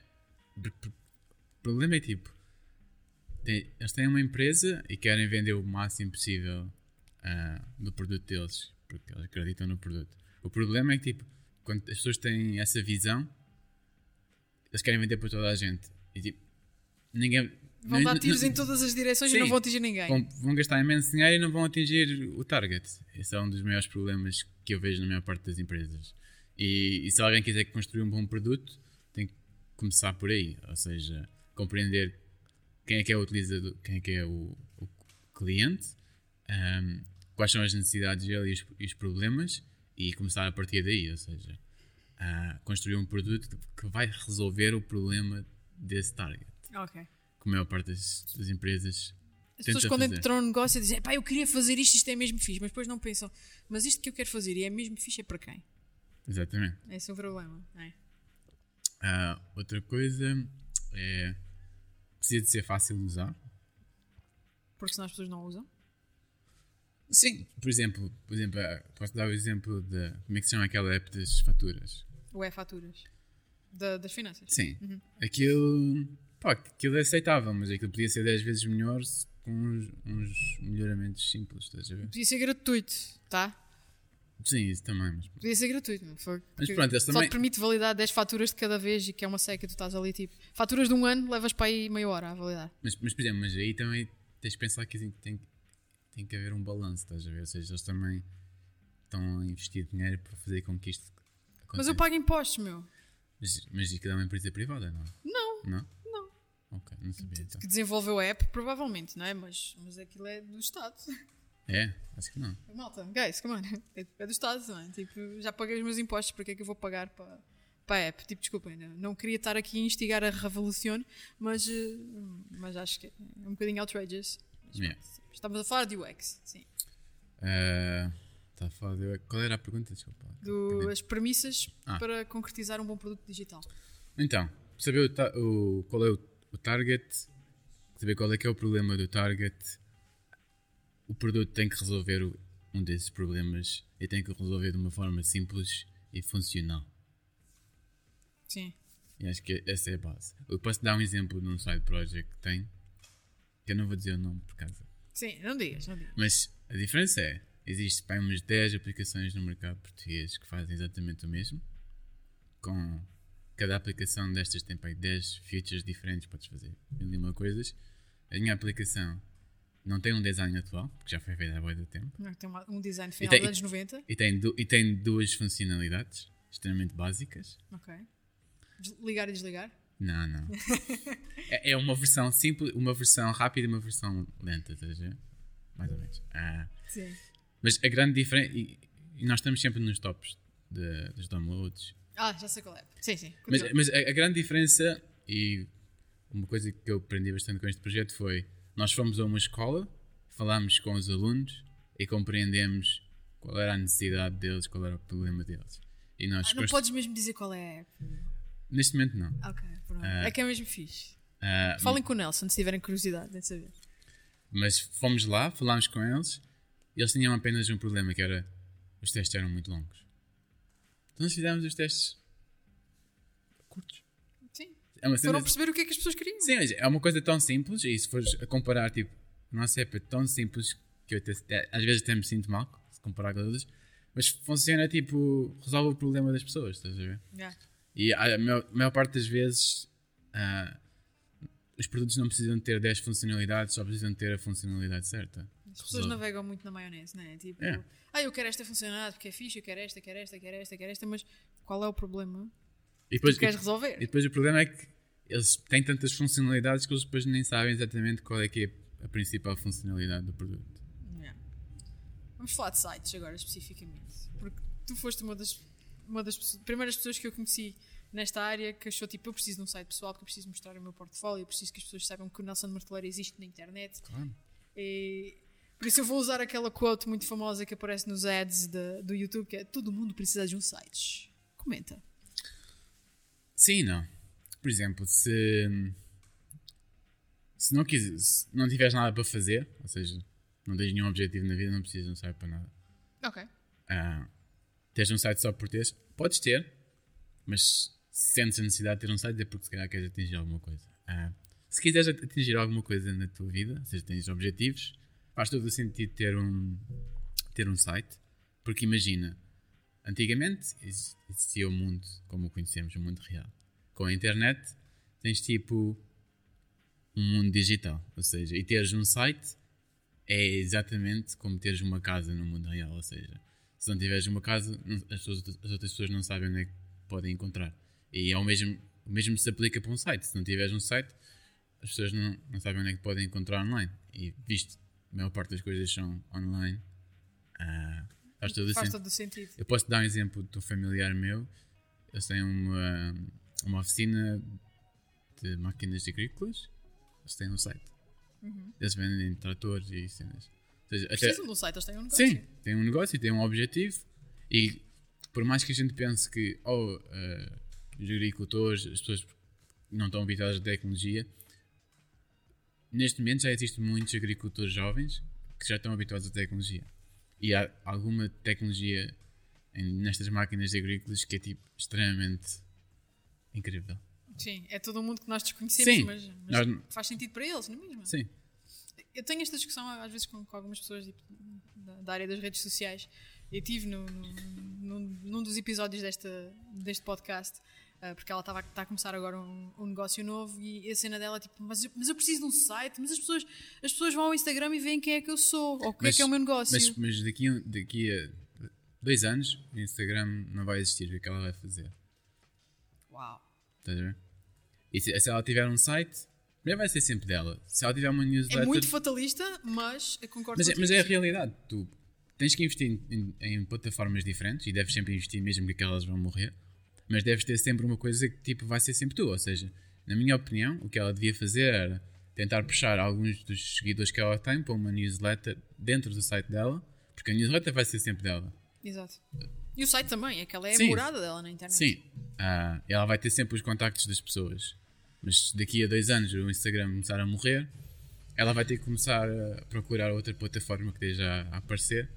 o problema é tipo, tem- eles têm uma empresa e querem vender o máximo possível ah, do produto deles, porque eles acreditam no produto. O problema é que tipo, quando as pessoas têm essa visão, eles querem vender para toda a gente. E tipo, ninguém. Vão dar tiros em todas as direções e Sim. não vão atingir ninguém. vão, vão gastar imenso dinheiro e não vão atingir o target. Esse é um dos maiores problemas que eu vejo na maior parte das empresas. E, e se alguém quiser construir um bom produto, tem que começar por aí. Ou seja, compreender quem é que é o utilizador, quem é que é o, o cliente, ahm, quais são as necessidades dele e os, e os problemas, e começar a partir daí. Ou seja, a construir um produto que vai resolver o problema desse target. Ok. Como a maior parte das, das empresas As pessoas quando fazer. entram no negócio dizem pá, eu queria fazer isto, isto é mesmo fixe, mas depois não pensam, mas isto que eu quero fazer e é mesmo fixe é para quem? Exatamente. Esse é o problema. não é? Ah, outra coisa é. Precisa de ser fácil de usar. Porque senão as pessoas não usam. Sim. Por exemplo, por exemplo ah, posso dar o exemplo de. Como é que se chama aquela app das faturas? Ou é faturas. Da- das finanças. Sim. Aquilo. Pá, aquilo é aceitável, mas aquilo podia ser 10 vezes melhor com uns, uns melhoramentos simples, estás a ver? Podia ser gratuito, tá? Sim, isso também. Mas, Podia ser gratuito. Não foi? Mas pronto, eles Só também- te permite validar 10 faturas de cada vez e que é uma seca, tu estás ali tipo. Faturas de um ano, levas para aí meia hora a validar. mas, mas, por exemplo, mas aí também tens de pensar que assim, tem, tem que haver um balanço, estás a ver? Ou seja, eles também estão a investir dinheiro para fazer com que isto aconteça. Mas eu pago impostos, meu. Mas, mas isto é uma empresa privada, não? Não. Não? Ok, não sabia então. Que desenvolveu a app, provavelmente, não é? Mas, mas aquilo é do Estado. É? Acho que não. Malta, guys, come on. É, é do Estado, não é? Tipo, já paguei os meus impostos, para que é que eu vou pagar para, Pá, é, tipo, desculpem, não, não queria estar aqui a instigar a revolução, mas, eh, mas acho que é um bocadinho outrageous. Mas, Yeah. Estamos a falar de UX, sim. Ah, tá a falar de- Qual era a pergunta? Desculpa. Do, as premissas Ah. para concretizar um bom produto digital. Então, saber o o- qual é o, o target, saber qual é que é o problema do target, o produto tem que resolver um desses problemas e tem que resolver de uma forma simples e funcional. Sim. E acho que essa é a base. Eu posso dar um exemplo de um side project que tem, que eu não vou dizer o nome por causa. Sim, não digas, não digas. Mas a diferença é, existe para umas 10 aplicações no mercado português que fazem exatamente o mesmo. Com cada aplicação destas tem para aí 10 features diferentes, podes fazer mil e uma coisas. A minha aplicação não tem um design atual, porque já foi feita há muito tempo. Não, Tem uma- um design final dos anos 90. E tem, e tem duas funcionalidades extremamente básicas. Ok. Ligar e desligar? Não, não. é, é uma versão simples, uma versão rápida e uma versão lenta, estás a ver? Mais ou menos. Ah, Sim. mas a grande diferença. E, e nós estamos sempre nos tops de- dos downloads. Ah, já sei qual é. Sim, sim. Mas, mas a, grande diferença, e uma coisa que eu aprendi bastante com este projeto foi: nós fomos a uma escola, falámos com os alunos e compreendemos qual era a necessidade deles, qual era o problema deles. E nós, Ah, não const- podes mesmo dizer qual é a app. neste momento, não. Ok, pronto. Ah. é que é mesmo fixe. Ah, Falem com o Nelson se tiverem curiosidade de saber. Mas fomos lá, falámos com eles e eles tinham apenas um problema que era os testes eram muito longos. Nós fizemos os testes curtos. Sim. É uma Foram perceber o que é que as pessoas queriam. Sim, mas é uma coisa tão simples e se fores a comparar, tipo, a nossa app é tão simples que eu até, às vezes até me sinto mal se comparar com outras, mas funciona tipo, resolve o problema das pessoas, estás a ver? Yeah. E a maior, a maior parte das vezes ah, os produtos não precisam ter 10 funcionalidades, só precisam ter a funcionalidade certa. As pessoas navegam muito na maionese, não é? Tipo, É. ah, eu quero esta funcionalidade porque é fixe, eu quero esta, quero esta, quero esta, quero esta, mas qual é o problema E que depois, tu queres e- resolver? e depois o problema é que eles têm tantas funcionalidades que eles depois nem sabem exatamente qual é que é a principal funcionalidade do produto. Yeah. Vamos falar de sites agora especificamente. Porque tu foste uma das, uma das primeiras pessoas que eu conheci nesta área que achou tipo, eu preciso de um site pessoal porque eu preciso mostrar o meu portfólio, eu preciso que as pessoas saibam que o Nelson Marteleiro existe na internet. Claro. E, por isso eu vou usar aquela quote muito famosa que aparece nos ads da- do YouTube que é todo mundo precisa de um site. Comenta. Sim não. Por exemplo, se, se não quiseres, se não tiveres nada para fazer, ou seja, não tens nenhum objetivo na vida, não precisas de um site para nada. Ok. Ah, tens um site só por teres, podes ter, mas se sentes a necessidade de ter um site é porque se calhar queres atingir alguma coisa. Ah, se quiseres atingir alguma coisa na tua vida, ou seja, tens objetivos, faz todo o sentido ter um, ter um site, porque imagina, antigamente ex- existia o mundo como o conhecemos, o mundo real. Com a internet tens tipo um mundo digital, ou seja, e teres um site é exatamente como teres uma casa no mundo real, ou seja, se não tiveres uma casa, as outras pessoas não sabem onde é que podem encontrar. E é o mesmo, o mesmo se aplica para um site. Se não tiveres um site, as pessoas não, não sabem onde é que podem encontrar online. E visto a maior parte das coisas são online, ah, faz todo Faz todo sentido. Eu posso dar um exemplo de um familiar meu. Eles têm uma, uma oficina de máquinas agrícolas. Eles têm um site. Eles vendem tratores e cenas. Ou seja, até- Precisam um site, eles têm um negócio. Sim, tem um negócio, tem um objetivo e por mais que a gente pense que oh, eh, os agricultores, as pessoas não estão habituadas à tecnologia, neste momento já existem muitos agricultores jovens que já estão habituados à tecnologia. E há alguma tecnologia nestas máquinas agrícolas que é tipo extremamente incrível. Sim, é todo um mundo que nós desconhecemos, Sim, mas, mas nós- faz sentido para eles, não é mesmo? Sim. Eu tenho esta discussão às vezes com, com algumas pessoas tipo, da, da área das redes sociais. Eu tive no, no- num, num dos episódios desta, deste podcast, porque ela estava está a começar agora um, um negócio novo e a cena dela é tipo, mas eu, mas eu preciso de um site, mas as pessoas, as pessoas vão ao Instagram e veem quem é que eu sou, ou o que é que é o meu negócio. Mas, mas daqui, daqui a dois anos o Instagram não vai existir. O que é que ela vai fazer? Uau. Estás a ver? E se, se ela tiver um site, primeiro vai ser sempre dela. Se ela tiver uma É newsletter. muito fatalista, mas eu concordo mas, é, contigo. mas é a realidade. Tu tens que investir em, em- em plataformas diferentes e deves sempre investir, mesmo que aquelas vão morrer. Mas deves ter sempre uma coisa que tipo vai ser sempre tu. Ou seja, na minha opinião, o que ela devia fazer era tentar puxar alguns dos seguidores que ela tem para uma newsletter dentro do site dela, porque a newsletter vai ser sempre dela. Exato. E o site também, é a Sim. morada dela na internet. Sim, ah, ela vai ter sempre os contactos das pessoas. Mas daqui a dois anos o Instagram começar a morrer, ela vai ter que começar a procurar outra plataforma que esteja a aparecer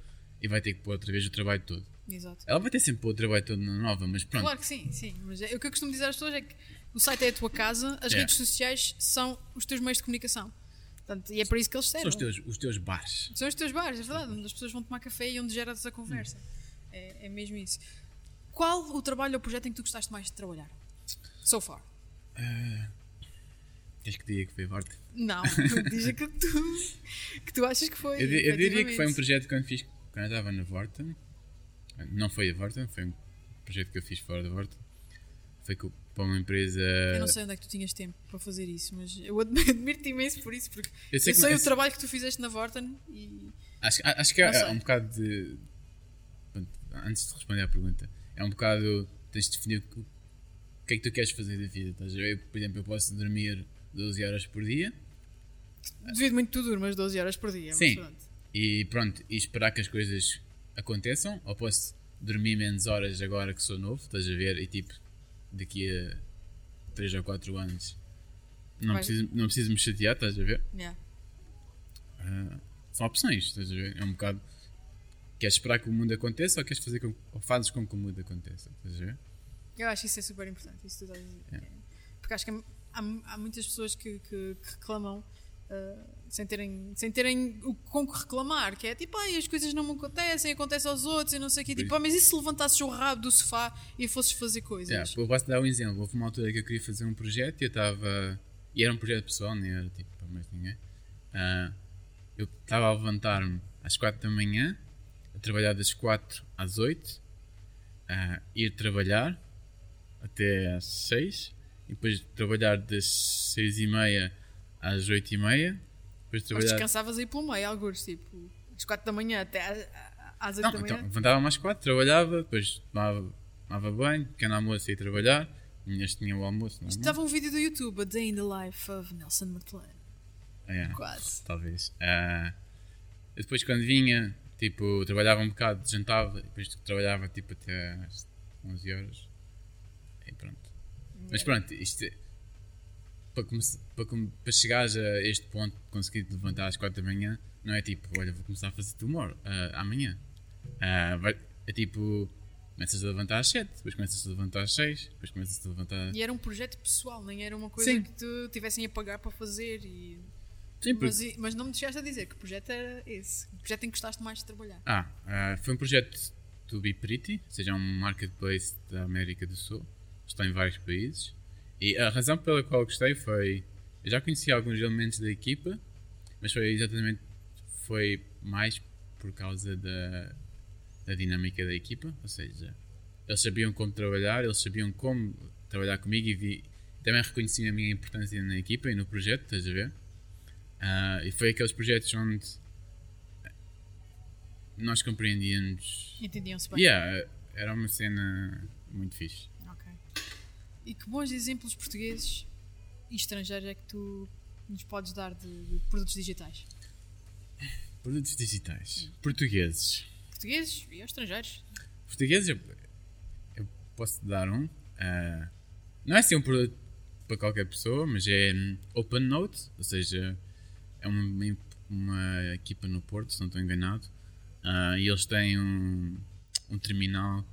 e vai ter que pôr outra vez o trabalho todo. Exato. Ela vai ter sempre que pôr o trabalho todo na nova, mas pronto. Claro que sim, sim. Mas é, o que eu costumo dizer às pessoas é que o site é a tua casa, as É. redes sociais são os teus meios de comunicação. Portanto, e é para isso que eles São servem. os teus, os teus bares. São os teus bares, é verdade, onde as pessoas vão tomar café e onde gera-se a conversa. É, é mesmo isso. Qual o trabalho ou projeto em que tu gostaste mais de trabalhar? So far. Queres que diga que foi forte? Não, diz que tu, que tu achas que foi. Eu, eu diria que foi um projeto que eu fiz quando eu estava na Vorten. Não foi a Vorten, foi um projeto que eu fiz fora da Vorten. Foi para uma empresa. Eu não sei onde é que tu tinhas tempo para fazer isso, mas eu admi- admiro-te imenso por isso, porque Eu eu sei sei, que- o trabalho que tu fizeste na Vorten e. Acho, acho que é, sei. é um bocado de. Antes de responder à pergunta, é um bocado. Tens de definir o que é que tu queres fazer da vida. Estás? Por exemplo, eu posso dormir 12 horas por dia Duvido muito que tu durmas 12 horas por dia. Sim. Mas pronto. e pronto, e esperar que as coisas aconteçam, ou posso dormir menos horas agora que sou novo, estás a ver? E tipo, daqui a 3 ou 4 anos não Vai. preciso, não preciso me chatear, estás a ver? Yeah. Ah, são opções, estás a ver? É um bocado. Queres esperar que o mundo aconteça ou queres fazer com, ou fazes com que o mundo aconteça, estás a ver? Eu acho isso é super importante, isso que tu estás a dizer. Porque acho que há, há muitas pessoas que, que- que reclamam ah, sem, terem, sem terem o com que reclamar, que é tipo, ai, as coisas não me acontecem, acontecem aos outros e não sei o quê. Tipo, ah, mas e se levantasses o rabo do sofá e fosses fazer coisas? Yeah, eu posso dar um exemplo. Houve uma altura que eu queria fazer um projeto e eu estava. E era um projeto pessoal, nem era tipo para mais ninguém. Ah, eu estava a levantar-me às 4 da manhã, a trabalhar das 4 às 8, a ir trabalhar até às 6, e depois trabalhar das 6 e meia às 8 e meia, depois Mas trabalhar. descansavas aí pelo meio, alguns, tipo, às 4 da manhã até às 8 Não, da então, manhã. levantava-me às 4, trabalhava, depois tomava, tomava banho, pequeno almoço e ia trabalhar. Este tinha o almoço, não é? Estava um vídeo do YouTube, A Day in the Life of Nelson McLean. É, Quase. talvez. Eu depois quando vinha, tipo, trabalhava um bocado, jantava, depois trabalhava tipo até às 11 horas. E pronto. Mas pronto, isto é- para, para, para chegares a este ponto de conseguir te levantar às 4 da manhã, não é tipo, olha, vou começar a fazer tomorrow, ah, amanhã. Vai- é tipo, começas a levantar às 7, depois começas a levantar às 6, depois começas a levantar. E era um projeto pessoal, nem era uma coisa Sim. que te tivessem a pagar para fazer. E... Sim, Mas, mas não me deixaste a dizer que projeto era esse. O projeto em que gostaste mais de trabalhar. Ah, ah, foi um projeto do Be Pretty, ou seja, é um marketplace da América do Sul. Está em vários países. E a razão pela qual gostei foi. Eu já conhecia alguns elementos da equipa, mas foi exatamente. Foi mais por causa da, da dinâmica da equipa. Ou seja, eles sabiam como trabalhar, eles sabiam como trabalhar comigo e vi, também reconheci a minha importância na equipa e no projeto, estás a ver? Ah, e foi aqueles projetos onde nós compreendíamos. Entendiam-se bem. Yeah, era uma cena muito fixe. E que bons exemplos portugueses e estrangeiros é que tu nos podes dar de, de produtos digitais? Produtos digitais. Portugueses. Portugueses e estrangeiros. Portugueses, eu, eu posso dar um. ah, não é assim um produto para qualquer pessoa, mas é hum, OpenNote, ou seja, é uma, uma equipa no Porto, se não estou enganado. Ah, e eles têm um, um terminal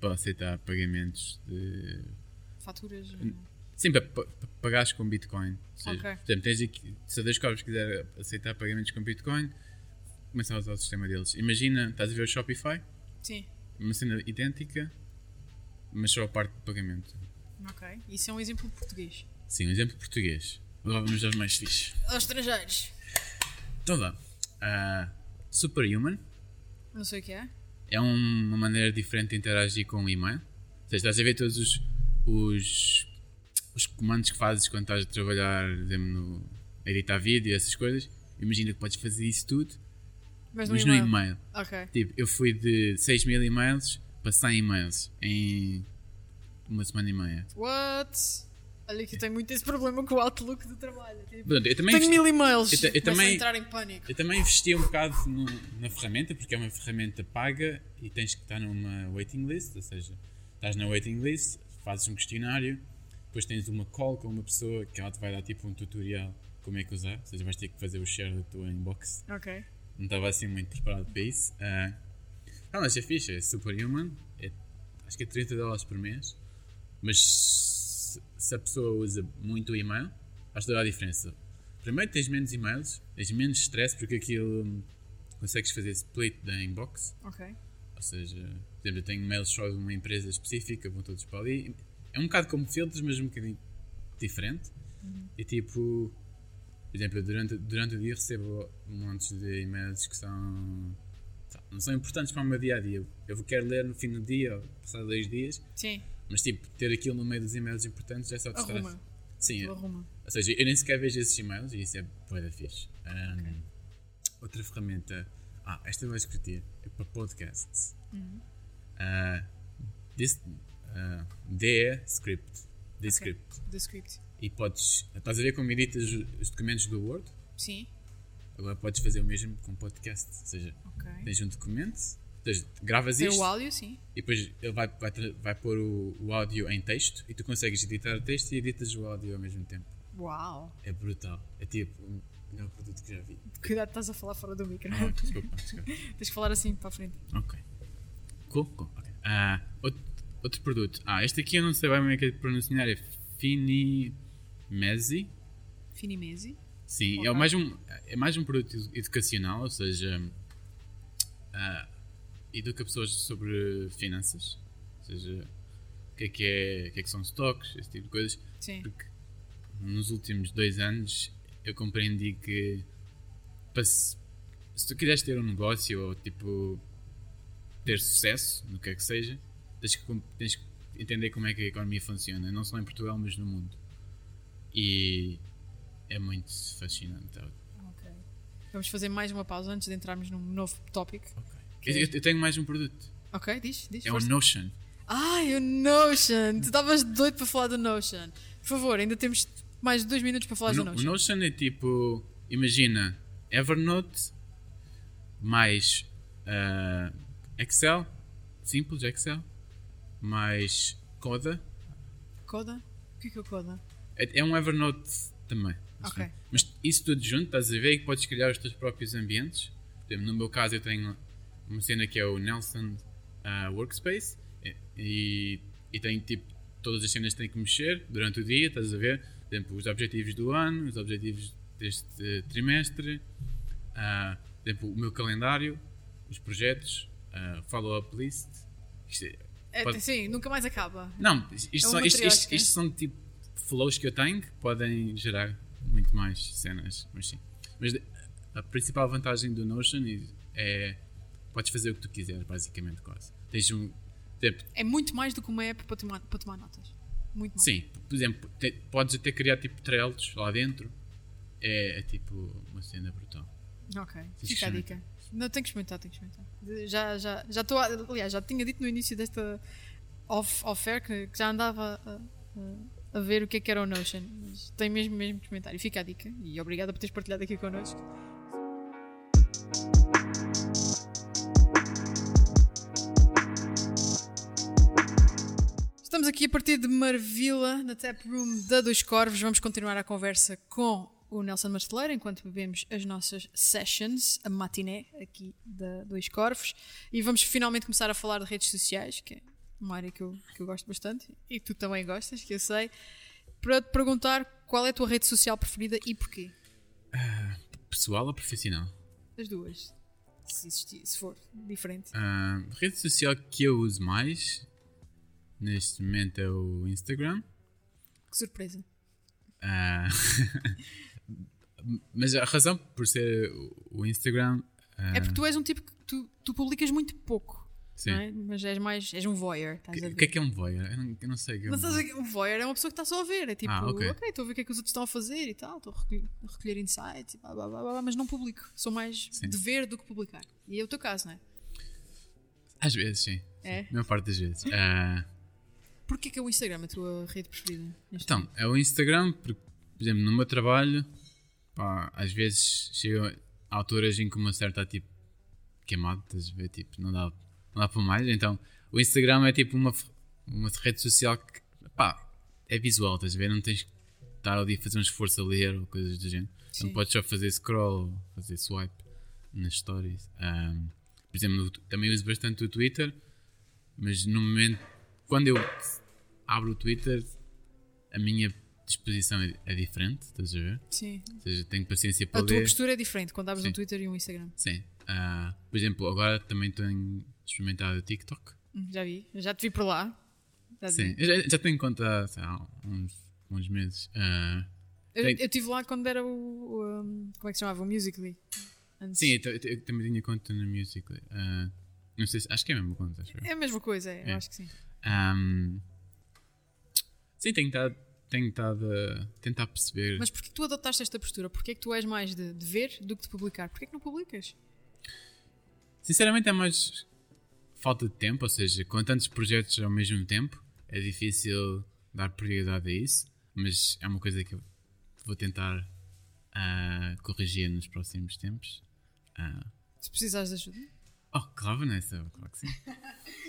para aceitar pagamentos de Faturas. Sim, para, pagares com Bitcoin. Seja, Ok. por exemplo, tens aqui, se a dois corpos quiser aceitar pagamentos com Bitcoin, começa a usar o sistema deles. Imagina, estás a ver o Shopify, Sim. uma cena idêntica, mas só a parte de pagamento. Ok. Isso é um exemplo português. Sim, um exemplo português. Agora vamos aos mais fixes. Aos estrangeiros. Então vá. Ah, Superhuman Não sei o que é. é um- uma maneira diferente de interagir com o e-mail. Ou seja, estás a ver todos os, os, os comandos que fazes quando estás a trabalhar, exemplo, no a editar vídeo e essas coisas. Imagina que podes fazer isso tudo, Mas no mas e-mail. no e-mail. Ok. Tipo, eu fui de 6 mil e-mails para 100 e-mails em uma semana e meia. What? Olha que eu tenho muito esse problema com o Outlook do trabalho. Tipo, Pronto, eu também tenho investi- mil e-mails. eu eu Começo a também- entrar em pânico. Eu também investi um bocado no- na ferramenta, porque é uma ferramenta paga e tens que estar numa waiting list, ou seja, estás na waiting list, fazes um questionário, depois tens uma call com uma pessoa que ela te vai dar tipo um tutorial como é que usar, ou seja, vais ter que fazer o share da tua inbox. Ok. Não estava assim muito preparado para isso. Ah, não, mas é fixe, é superhuman, é, acho que é 30 dólares por mês, mas se, a pessoa usa muito o e-mail, vais dar a diferença. Primeiro tens menos e-mails, tens menos stress porque aquilo hum, consegues fazer split da inbox, Ok. Ou seja, por exemplo, eu tenho e-mails só de uma empresa específica, vão todos para ali. É um bocado como filtros, mas um bocadinho diferente. E tipo, por exemplo, durante, durante o dia recebo montes de e-mails que são. não são importantes para o meu dia a dia. Eu quero ler no fim do dia, ou passado dois dias, Sim. mas tipo, ter aquilo no meio dos e-mails importantes é só. Arruma. Sim, Tu arruma. ou seja, eu nem sequer vejo esses e-mails e isso é da fixe. Um, Outra ferramenta. Ah, esta vais curtir. É para podcasts. Uh, this, uh, Descript. Descript. The script. E podes. Estás a ver como editas os documentos do Word? Sim. Agora podes fazer o mesmo com podcast. Ou seja, Ok. tens um documento, seja, gravas Tem isto o áudio, sim. e depois ele vai, vai, vai pôr o, o áudio em texto e tu consegues editar o texto e editas o áudio ao mesmo tempo. Uau. É brutal. É tipo melhor produto que já vi. Cuidado, estás a falar fora do micro. Ah, desculpa, desculpa. Tens que falar assim para a frente. Ok. Cool, cool. ok. Ah, outro, outro produto. Ah, este aqui eu não sei bem como é que é pronunciar. É Finimezi. Finimesi. Sim, é, mais um, é mais um produto edu- educacional, ou seja, ah, educa pessoas sobre finanças. Ou seja, o que é que, é, que, é que são stocks, esse tipo de coisas. Sim. Porque nos últimos dois anos eu compreendi que se, se tu quiseres ter um negócio ou tipo ter sucesso no que é que seja, tens que, tens que entender como é que a economia funciona, não só em Portugal, mas no mundo. E é muito fascinante. Ok. Vamos fazer mais uma pausa antes de entrarmos num novo tópico. Eu, eu- eu tenho mais um produto. Ok, diz, diz. É o. Notion. Ai, o Notion! Tu estavas doido para falar do Notion. Por favor, ainda temos mais dois minutos para falar O, do No- o Notion. Notion é tipo, imagina, Evernote mais ah, Excel, simples Excel, mais Coda. Coda? O que é que é o Coda? É, é um Evernote também. Ok. Mas isso tudo junto, estás a ver, e podes criar os teus próprios ambientes. No meu caso eu tenho uma cena que é o Nelson ah, Workspace e, e, tem tipo, todas as cenas que têm que mexer durante o dia, estás a ver? Exemplo, os objetivos do ano, os objetivos deste trimestre, ah, por exemplo, o meu calendário, os projetos, ah, follow-up list. Isto é- É, Pode- Sim, nunca mais acaba. não, isto, É são, isto, isto, isto são tipo flows que eu tenho que podem gerar muito mais cenas, mas sim. Mas a principal vantagem do Notion é podes fazer o que tu quiseres, basicamente, quase. Tens um. Tipo, É muito mais do que uma app para tomar, para tomar notas. Muito mais. sim, por exemplo, te- podes até criar tipo trailers lá dentro. É, é tipo uma cena brutal. Ok, fica a dica. Não, tenho que experimentar, tenho que experimentar. Já já já estou, a- aliás, já tinha dito no início desta off, off-air que, que já andava a, a- a ver o que é que era o Notion. Mas tenho mesmo, mesmo que experimentar. E fica a dica. E obrigada por teres partilhado aqui connosco. Estamos aqui a partir de Marvila, na tap room da Dois Corvos. Vamos continuar a conversa com o Nelson Marceleiro enquanto bebemos as nossas sessions, a matiné aqui da Dois Corvos. E vamos finalmente começar a falar de redes sociais, que é uma área que eu, que eu gosto bastante e que tu também gostas, que eu sei. Para te perguntar qual é a tua rede social preferida e porquê. Pessoal ou profissional? As duas. Se, existir, se for diferente. A rede social que eu uso mais neste momento é o Instagram. Que surpresa. Ah, mas a razão por ser o- Instagram. ah, É porque tu és um tipo que tu, tu publicas muito pouco. sim. É? Mas és mais. És um voyeur. O ver? que é que é um voyeur? Eu não, eu não sei o que é um Mas a voyeur. um voyeur é uma pessoa que está só a ver. É tipo, Ah, ok, estou a ver o que é que os outros estão a fazer e tal, estou a recolher, a recolher insights e blá, blá, blá, blá, mas não publico. Sou mais Sim. de ver do que publicar. E é o teu caso, não é? Às vezes, sim. É? A maior parte das vezes. Ah, Porquê que é o Instagram a tua rede preferida? Então, é o Instagram, porque, por exemplo, no meu trabalho, pá, às vezes chegam a alturas em que uma certa tipo queimado, estás a ver? Tipo, não dá, não dá para mais. Então, o Instagram é tipo uma, uma rede social que, pá, é visual, estás a ver? Não tens que estar ali a fazer um esforço a ler ou coisas do género. Sim. Não podes só fazer scroll ou fazer swipe nas stories. Ahm, por exemplo, no- também uso bastante o Twitter, mas no momento, quando eu abro o Twitter, a minha disposição é, é diferente, estás a ver? Sim. Ou seja, tenho paciência para A tua ler. postura é diferente quando abres um Sim. Twitter e um Instagram. Sim. Ah, por exemplo, agora também tenho experimentado o TikTok. Hum, Já vi. Já te vi por lá. Já Sim, já, já tenho conta sei lá, há uns, uns meses. Ah, Eu, estive lá quando era o. o, um, como é que se chamava? O Musical.ly. Antes. sim, eu, eu eu também tinha conta no Musical.ly. Ah, não sei se, acho que é a mesma conta. É a mesma coisa, é, É. eu acho que sim. Ahm, sim, tenho estado, tenho estado a tentar perceber. Mas porquê que tu adotaste esta postura? Porquê que tu és mais de, de ver do que de publicar? Porquê que não publicas? Sinceramente é mais falta de tempo, ou seja, com tantos projetos ao mesmo tempo é difícil dar prioridade a isso, mas é uma coisa que eu vou tentar ah, corrigir nos próximos tempos. Ah, Se precisares de ajuda. oh, claro, Vanessa, claro que sim.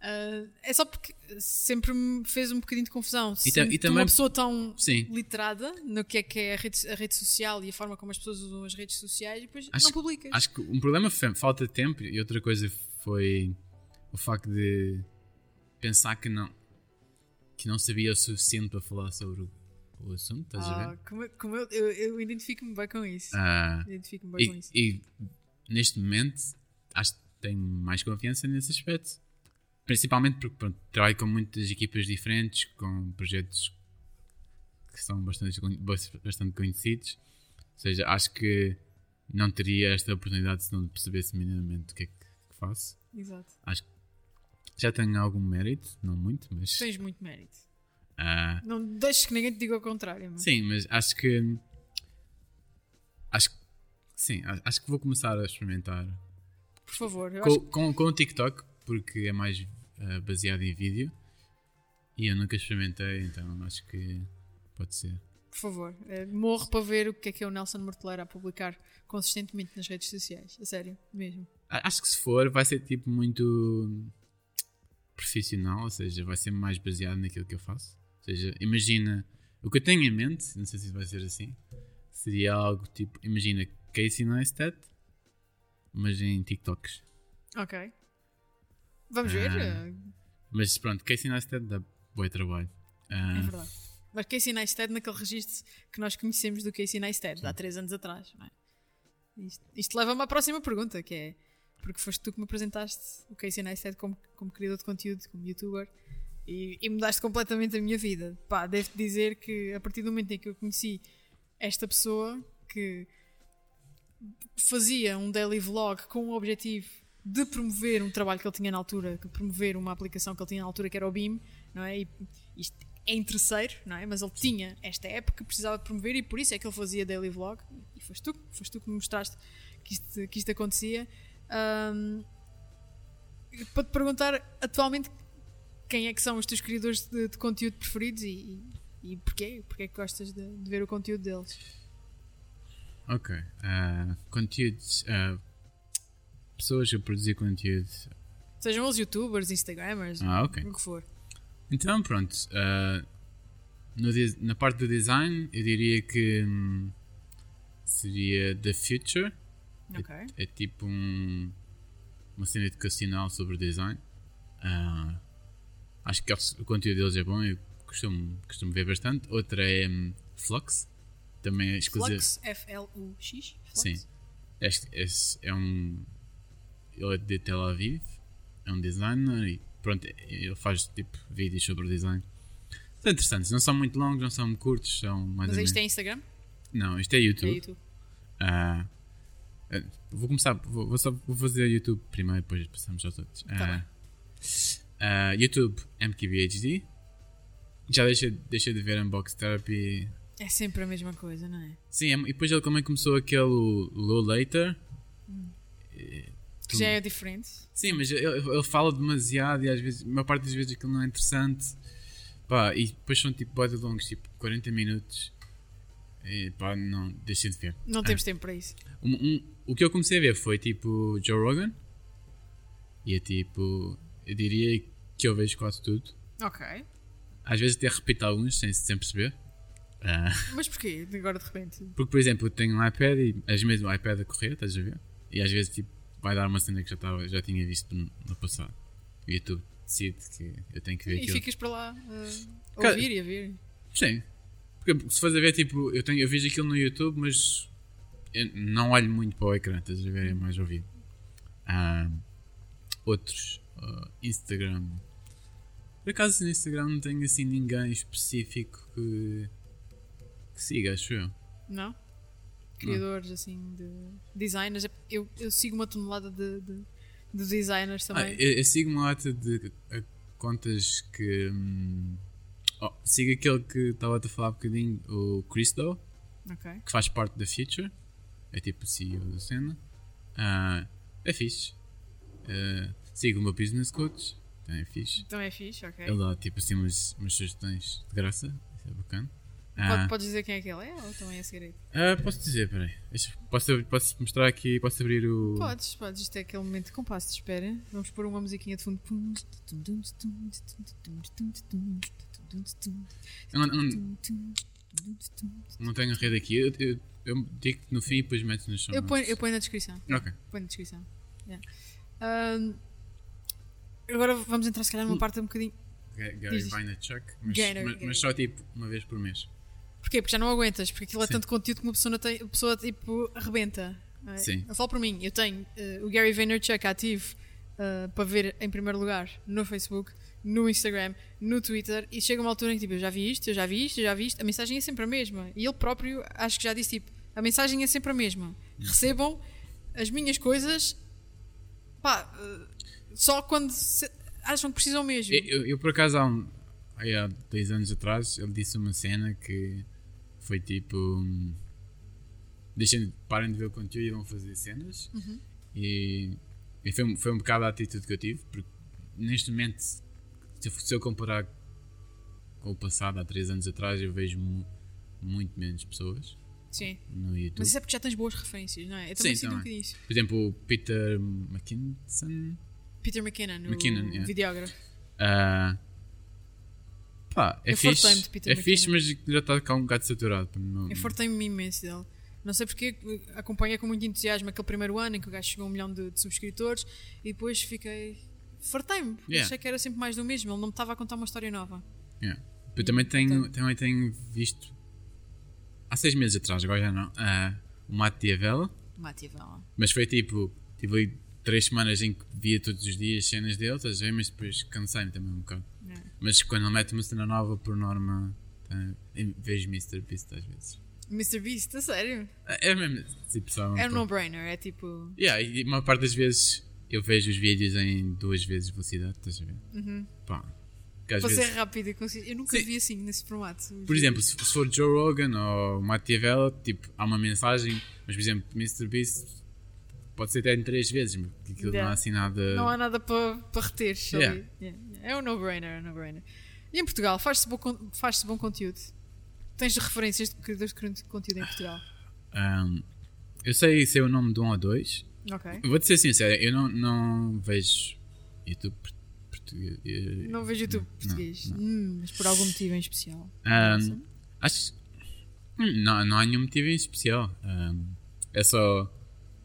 Ah, é só porque sempre me fez um bocadinho de confusão. Ta- e tu também- uma pessoa tão Sim. literada no que é que é a rede, a rede social e a forma como as pessoas usam as redes sociais e depois Acho- não publicas. Acho que um problema foi falta de tempo e outra coisa foi o facto de pensar que não que não sabia o suficiente para falar sobre o, o assunto, estás a Ah, ver? como eu, como eu, eu, eu identifico-me bem com isso. Ah, Identifico-me bem com E, isso. e neste momento acho que tenho mais confiança nesse aspecto. Principalmente porque pronto, trabalho com muitas equipas diferentes, com projetos que são bastante, bastante conhecidos. Ou seja, acho que não teria esta oportunidade se não percebesse minimamente o que é que faço. Exato. Acho que já tenho algum mérito, não muito, mas. Tens muito mérito. ah, Não deixes que ninguém te diga o contrário. meu. Sim, mas acho que. Acho que. Sim, acho que vou começar a experimentar Por favor. Eu com, acho com, com o TikTok, porque é mais ah, baseado em vídeo e eu nunca experimentei, então acho que pode ser. Por favor, eh, morro para ver o que é que é o Nelson Morteleira a publicar consistentemente nas redes sociais. A sério, mesmo. Acho que se for, vai ser tipo muito profissional, ou seja, vai ser mais baseado naquilo que eu faço. Ou seja, imagina o que eu tenho em mente, não sei se vai ser assim, seria algo tipo, imagina Casey Neistat, mas em TikToks. Ok. Vamos ver. Ah, Mas pronto, Casey Neistat dá bom trabalho. Ah, É verdade. Mas Casey Neistat naquele registro que nós conhecemos do Casey Neistat, há 3 anos atrás. não é? Isto, isto leva-me à próxima pergunta, que é porque foste tu que me apresentaste o Casey Neistat como, como criador de conteúdo, como youtuber, e, e mudaste completamente a minha vida. Pá, devo-te dizer que a partir do momento em que eu conheci esta pessoa que fazia um daily vlog com o objetivo de promover um trabalho que ele tinha na altura, de promover uma aplicação que ele tinha na altura que era o BIM, não é? E isto é em terceiro, não é? Mas ele tinha esta app que precisava de promover e por isso é que ele fazia daily vlog. E foste tu, foste tu que me mostraste que isto, que isto acontecia. Ahm, para te perguntar atualmente quem é que são os teus criadores de, de conteúdo preferidos e, e, e porquê? Porquê é que gostas de, de ver o conteúdo deles? ok. Ah, conteúdos. ah, pessoas a produzir conteúdo. Sejam eles youtubers, instagramers, Ah, ok. o que for. Então, pronto. ah, no na parte do design, eu diria que hum, seria The Future. Ok. É tipo um, uma cena educacional sobre design. Ah, acho que o conteúdo deles é bom, eu costumo, costumo ver bastante. Outra é hum, Flux, também é F-L-U-X? Flux? Sim. Este, este é um. Ele é de Tel Aviv, é um designer e pronto, ele faz tipo vídeos sobre design. São interessantes, não são muito longos, não são curtos, são mais Mas isto é. Instagram? Não, isto é YouTube. É YouTube. Ah, eh, vou começar, vou, vou só vou fazer YouTube primeiro, depois passamos aos outros. Tá Ah, ah, YouTube MKBHD. Já deixei, deixei de ver Unbox Therapy. É sempre a mesma coisa, não é? Sim, é- e depois ele também começou aquele Low Later. Que já é diferente. Sim, mas ele, fala demasiado e às vezes, a maior parte das vezes aquilo não é interessante. Pá, e depois são tipo bode longos, tipo 40 minutos. E pá, não, deixem de ver. Não temos tempo para isso. Um- um- o que eu comecei a ver foi tipo Joe Rogan. E é tipo. Eu diria que eu vejo quase tudo. Ok. Às vezes até repito alguns sem, sem perceber. Ah, Mas porquê? Agora de repente. porque, por exemplo, eu tenho um iPad e às vezes o iPad a correr, estás a ver? E às vezes tipo, vai dar uma cena que já, tava, já tinha visto no, passado. O YouTube decide que eu tenho que ver E aquilo. ficas para lá uh, a Cara- ouvir e a ver. Sim. Porque se fores a ver, tipo, eu, tenho, eu vejo aquilo no YouTube, mas não olho muito para o ecrã, estás a ver? É mais ouvido. Ah, outros, ah, Instagram. Por acaso no Instagram não tenho assim ninguém específico que, que siga, acho eu. Não? Criadores assim de designers. Eu, eu sigo uma tonelada de, de, de designers Ah, também. eu, eu sigo uma lata de ah, contas que. hum, oh, sigo aquele que estava a falar um bocadinho, o Cristo. Ok. que faz parte da Future, é tipo o CEO da cena. Ah, é fixe. Ah, sigo o meu business coach, também é fixe. Então é fixe, ok. Ele dá tipo assim umas, umas sugestões de graça, isso é bacana. Pode, Ah, podes dizer quem é que ele é ou também é segredo? ah, posso dizer, peraí. Posso, posso mostrar aqui, posso abrir o. Podes, podes. Isto é aquele momento de compasso de espera. Vamos pôr uma musiquinha de fundo. Eu não, não, não tenho a rede aqui, eu, eu, eu digo no fim e depois meto nos Eu ponho, eu ponho na descrição. Ok. Põe na descrição. Yeah. Ahm, agora vamos entrar se calhar numa parte um bocadinho. Ga- Gary. Vaynerchuk, mas, mas, mas só tipo uma vez por mês. Porquê? Porque já não aguentas, porque aquilo é Sim. tanto conteúdo que uma pessoa, tem, a pessoa tipo arrebenta. é? Sim. Eu falo por mim, eu tenho eh, o Gary Vaynerchuk ativo eh, para ver em primeiro lugar no Facebook, no Instagram, no Twitter e chega uma altura em que tipo, eu já vi isto, eu já vi isto, eu já vi isto, a mensagem é sempre a mesma. E ele próprio acho que já disse tipo, a mensagem é sempre a mesma. Recebam as minhas coisas pá, eh, só quando acham que precisam mesmo. Eu, eu- eu, por acaso há, um, há dois anos atrás ele disse uma cena que foi tipo hum, deixem parem de ver o conteúdo e vão fazer cenas Uhum. e, e foi, um- foi um bocado a atitude que eu tive porque neste momento se eu, se eu comparar com o passado há três anos atrás eu vejo mu- muito menos pessoas Sim. no YouTube Mas isso é porque já tens boas referências, não é? Eu também Sim, sinto um também. bocadinho isso. por exemplo o Peter McKinson Peter McKinnon, o McKinnon, yeah. videógrafo. Ah, é Eu fixe, de Peter é fixe, mas já está cá um bocado saturado. Não, Eu fartei-me imenso dele. Não sei porque acompanhei com muito entusiasmo aquele primeiro ano em que o gajo chegou a um milhão de, de subscritores e depois fiquei. Fartei-me, Yeah. achei que era sempre mais do mesmo. Ele não me estava a contar uma história nova. Yeah. Eu também tenho, também tenho visto há seis meses atrás, agora já não, ah, o Matt Diavela, Mativela. mas foi tipo, tive ali três semanas em que via todos os dias cenas dele, estás a ver? Mas depois cansei-me também um bocado. Yeah. Mas quando ele mete uma cena nova, por norma, eu vejo Mr. Beast às vezes. Mr. Beast, a sério? É mesmo, tipo, sabe? É um no-brainer, é tipo. Yeah, e uma parte das vezes eu vejo os vídeos em duas vezes velocidade, estás a ver? Uhum. Pá. Para vezes- ser rápido e conciso. Eu nunca Sim. vi assim, nesse formato. Por exemplo, se, for Joe Rogan ou Machiavelli, tipo, há uma mensagem, mas por exemplo, Mr. Beast pode ser até em três vezes, porque aquilo não Yeah. há assim nada. Não há nada para para reter. Yeah. Yeah. É um no-brainer, é um no-brainer. E em Portugal, faz-se bom, faz-se bom conteúdo? Tens referências de criadores de conteúdo em Portugal? Ahm, eu sei, sei o nome de um ou dois. Vou-te ser sincero, eu não, não vejo YouTube por- português. Não vejo YouTube não, português. não. Hum, mas por algum motivo em especial. Nossa. acho hum, não, não há nenhum motivo em especial. Ahm, é só,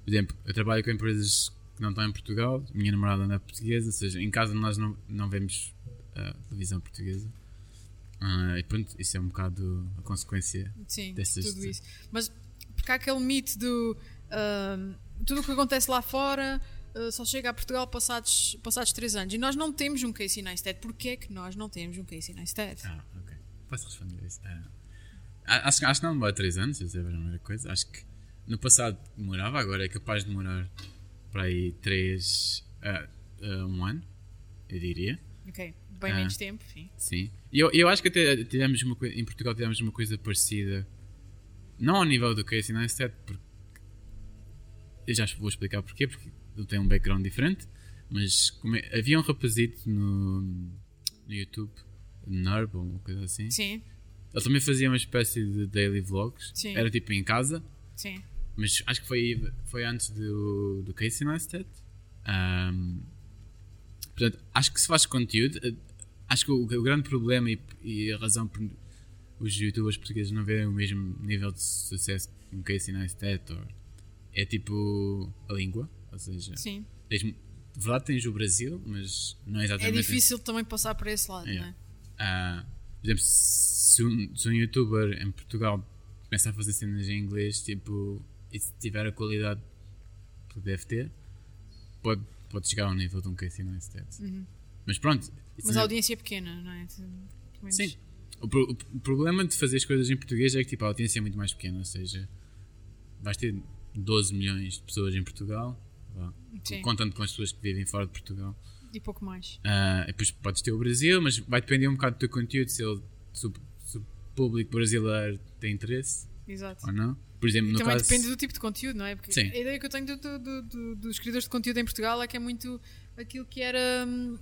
por exemplo, eu trabalho com empresas que não estão em Portugal, minha namorada não é portuguesa, ou seja, em casa nós não, não vemos ah, televisão portuguesa. Ah, e pronto, isso é um bocado a consequência. Sim, dessas- tudo isso. Mas porque há aquele mito do ahm, tudo o que acontece lá fora ah, só chega a Portugal passados, passados 3 anos. E nós não temos um Casey Neistat. Porquê é que nós não temos um Casey Neistat? Ah, ok. Posso responder isso? Ah, a- acho, acho que não demora 3 anos, essa é a primeira coisa. Acho que no passado demorava, agora é capaz de demorar para aí 3 a 1 ano, eu diria. Ok, bem Ah. menos tempo, sim. Sim. E eu, eu acho que até tivemos uma coisa, em Portugal tivemos uma coisa parecida, não ao nível do Casey Neistat, porque eu já vou explicar porquê, porque ele tem um background diferente, mas é- havia um rapazito no, no YouTube, Nurb ou uma coisa assim. Sim, Ele também fazia uma espécie de daily vlogs. Sim. Era tipo em casa, sim. Mas acho que foi, foi antes do, do Casey Neistat. Ahm, portanto, acho que se faz conteúdo, acho que o, o grande problema e, e a razão por os youtubers portugueses não verem o mesmo nível de sucesso que o Casey Neistat ou- é tipo a língua, ou seja, Sim. tens, de verdade tens o Brasil, mas não é É exatamente difícil também passar para esse lado, Yeah. não é? ah, por exemplo, se um, se um youtuber em Portugal começa a fazer cenas em inglês, tipo, e se tiver a qualidade que deve ter, pode, pode chegar ao nível de um Casey Neistat. Mas pronto. Uhum. Mas a audiência é pequena, não é? Sim. O, pro- o problema de fazer as coisas em português é que tipo, a audiência é muito mais pequena, ou seja, vais ter 12 milhões de pessoas em Portugal, contando com as pessoas que vivem fora de Portugal. E pouco mais. E depois podes ter o Brasil, mas vai depender um bocado do teu conteúdo, se, ele, se, o, se o público brasileiro tem interesse Exato. ou não. Por exemplo, no Também caso. depende do tipo de conteúdo, não é? Porque Sim. a ideia que eu tenho do- do- do- do- dos criadores de conteúdo em Portugal é que é muito aquilo que era hum,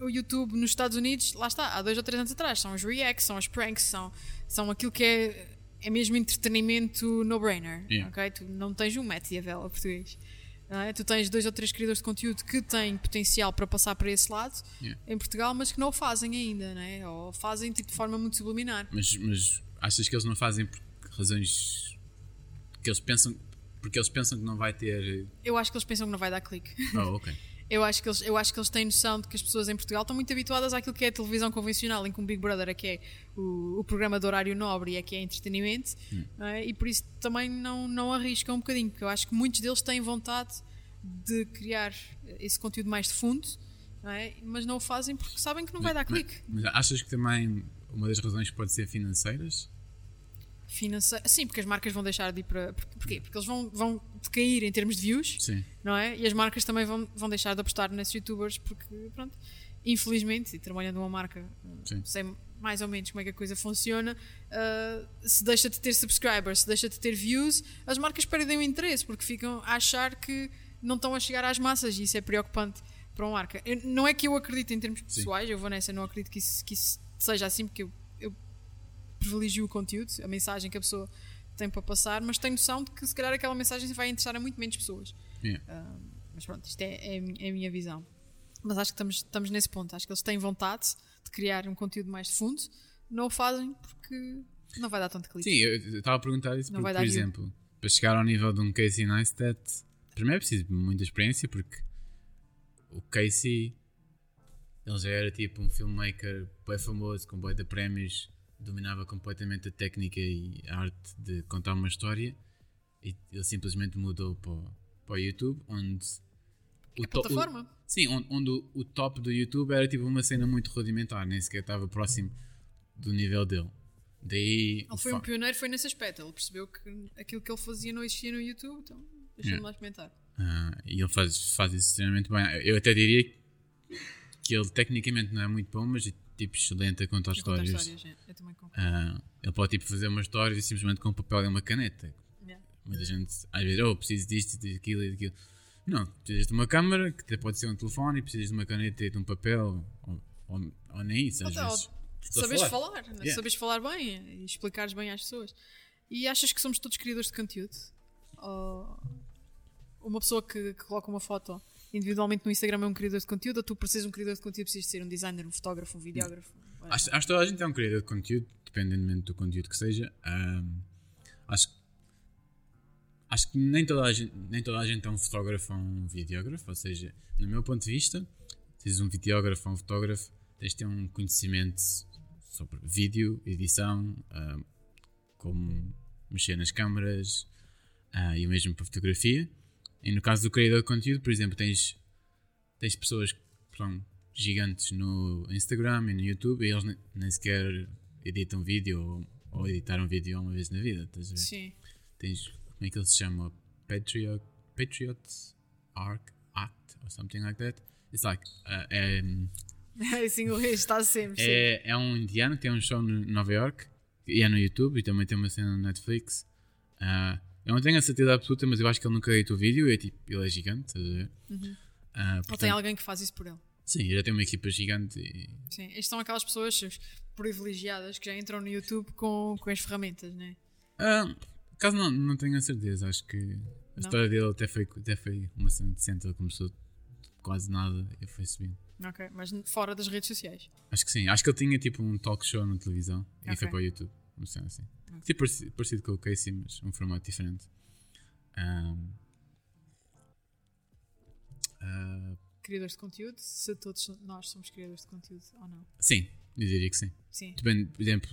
o YouTube nos Estados Unidos, lá está, há dois ou três anos atrás. São os reacts, são os pranks, são, são aquilo que é, é mesmo entretenimento no-brainer. Yeah. ok? Tu não tens um Matt Diavela português. não é? Tu tens dois ou três criadores de conteúdo que têm potencial para passar para esse lado Yeah. em Portugal, mas que não o fazem ainda, não é? ou fazem tipo, de forma muito subliminar. Mas, mas achas que eles não fazem por razões que eles pensam. Porque eles pensam que não vai ter. Eu acho que eles pensam que não vai dar clique. Oh, ok. Eu acho, que eles, eu acho que eles têm noção de que as pessoas em Portugal estão muito habituadas àquilo que é a televisão convencional, em que um Big Brother é que é o, o programa de horário nobre e é que é entretenimento, não é? e por isso também não, não arriscam um bocadinho, porque eu acho que muitos deles têm vontade de criar esse conteúdo mais de fundo, não é? mas não o fazem porque sabem que não vai dar clique. Mas achas que também uma das razões pode ser financeiras? Financeiro. Sim, porque as marcas vão deixar de ir para. por- Porquê? Porque eles vão, vão decair em termos de views. Sim. não é? E as marcas também vão, vão deixar de apostar nesses youtubers porque, pronto, infelizmente, e trabalhando numa marca, Sim. sei mais ou menos como é que a coisa funciona, ah, se deixa de ter subscribers, se deixa de ter views, as marcas perdem o interesse porque ficam a achar que não estão a chegar às massas e isso é preocupante para uma marca. Eu- não é que eu acredite em termos pessoais, eu vou nessa, não acredito que isso, que isso seja assim porque eu, eu privilegio o conteúdo, a mensagem que a pessoa tem para passar, mas tenho noção de que se calhar aquela mensagem vai interessar a muito menos pessoas. Yeah. Ah, mas pronto, isto é, é é a minha visão. Mas acho que estamos, estamos nesse ponto. Acho que eles têm vontade de criar um conteúdo mais de fundo, não o fazem porque não vai dar tanto clique. Sim, eu estava a perguntar isso Não porque, por dar view. exemplo, para chegar ao nível de um Casey Neistat, primeiro é preciso de muita experiência porque o Casey ele já era tipo um filmmaker bem famoso, com bem de prémios, dominava completamente a técnica e a arte de contar uma história e ele simplesmente mudou para, o- para o YouTube, onde o É to- o-. Sim, onde, onde o, o top do YouTube era tipo uma cena muito rudimentar, nem sequer estava próximo do nível dele. Daí. Ele foi um pioneiro, foi nesse aspecto. Ele percebeu que aquilo que ele fazia não existia no YouTube, então deixa-me Yeah. lá experimentar. Ah, e ele faz, faz isso extremamente bem. Eu até diria que ele tecnicamente não é muito bom, mas é tipo excelente a contar histórias. histórias, é. Eu também concordo. Ah, ele pode tipo fazer uma história simplesmente com um papel e uma caneta. Yeah. Muita gente às vezes, oh, preciso disto, daquilo e daquilo. Não, precisas de uma câmera, que até pode ser um telefone, e precisas de uma caneta e de um papel, ou, ou, ou nem isso, às Ou- ou vezes. Só Sabes falar. falar? Yeah. sabes falar bem e explicares bem às pessoas. E achas que somos todos criadores de conteúdo? Ou uma pessoa que, que coloca uma foto individualmente no Instagram é um criador de conteúdo, ou tu precisas de um criador de conteúdo, precisas de ser um designer, um fotógrafo, um videógrafo? Acho, acho que toda a gente é um criador de conteúdo, dependendo do conteúdo que seja. Ahm, acho, acho que nem toda, a gente, nem toda a gente é um fotógrafo ou um videógrafo, ou seja, no meu ponto de vista, se és um videógrafo ou um fotógrafo, tens de ter um conhecimento sobre vídeo, edição, ahm, como mexer nas câmaras ah, e o mesmo para fotografia. E no caso do criador de conteúdo, por exemplo, tens, tens pessoas que são gigantes no Instagram e no YouTube e eles ne- nem sequer editam vídeo ou, ou editaram vídeo uma vez na vida. Estás a ver? Sim. Tens, como é que ele se chama? Patriot, Patriot Arc Act or something like that. It's like, uh, é, Esse inglês está sempre. é, é um indiano que tem um show no Nova York e é no YouTube e também tem uma cena no Netflix. Ah, Eu não tenho a certeza absoluta, mas eu acho que ele nunca editou vídeo. É, tipo, ele é gigante, estás a ver? Ah, Ou portanto, tem alguém que faz isso por ele. Sim, ele já tem uma equipa gigante e Sim, estas são aquelas pessoas privilegiadas que já entram no YouTube com, com as ferramentas, né? Ah, caso não, não tenho a certeza, acho que a Não? história dele até foi, até foi uma cena decente. Ele começou quase nada e foi subindo. Ok, mas fora das redes sociais. Acho que sim, acho que ele tinha tipo um talk show na televisão e Ok. foi para o YouTube. Uma cena assim. Tipo parecido, parecido com o Casey, mas um formato diferente. Ahm, ah, Criadores de conteúdo, se todos nós somos criadores de conteúdo ou não. sim, eu diria que sim. Sim. Depende, por exemplo,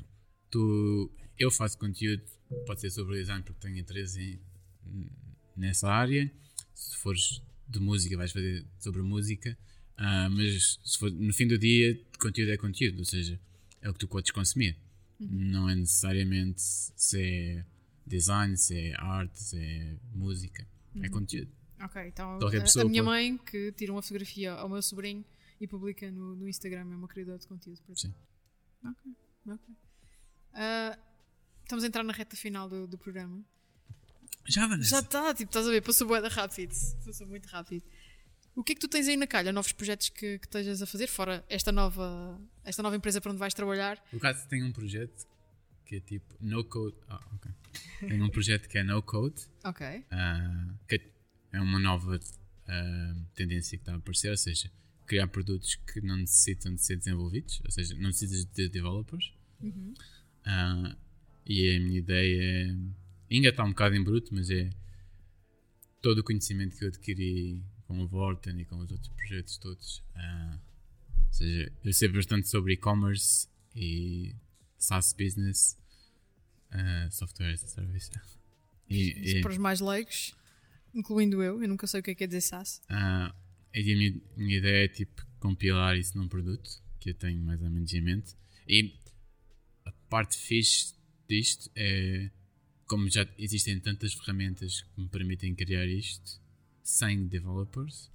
tu, eu faço conteúdo, pode ser sobre design porque tenho interesse em, nessa área. Se fores de música, vais fazer sobre música. Ah, mas for, no fim do dia, conteúdo é conteúdo, ou seja, é o que tu podes consumir. Não é necessariamente se é design, se é arte, se é música. É conteúdo. Ok, então Qualquer a, a minha pode- mãe que tira uma fotografia ao meu sobrinho e publica no, no Instagram é uma criadora de conteúdo. por Sim. Ok, ok. Ah, estamos a entrar na reta final do, do programa. Já, Vanessa? Já está, tipo, estás a ver, passou bué da rápido. Passou muito rápido. O que é que tu tens aí na calha? Novos projetos que, que estejas a fazer, fora esta nova, esta nova empresa para onde vais trabalhar? Por acaso tem um projeto que é tipo no code. Ah, ok. Tem um projeto que é no code, Ok. ah, que é uma nova ah, tendência que está a aparecer, ou seja, criar produtos que não necessitam de ser desenvolvidos, ou seja, não precisas de developers. Ah, e a minha ideia é, ainda está um bocado em bruto, mas é todo o conhecimento que eu adquiri com o Vorten e com os outros projetos todos. ah, ou seja, eu sei bastante sobre e-commerce e SaaS business, ah, software as a service. E, e, Para os mais leigos, incluindo eu, eu nunca sei o que é que é dizer SaaS. ah, e a minha, minha ideia é tipo compilar isso num produto que eu tenho mais ou menos em mente. E a parte fixe disto é como já existem tantas ferramentas que me permitem criar isto sem developers,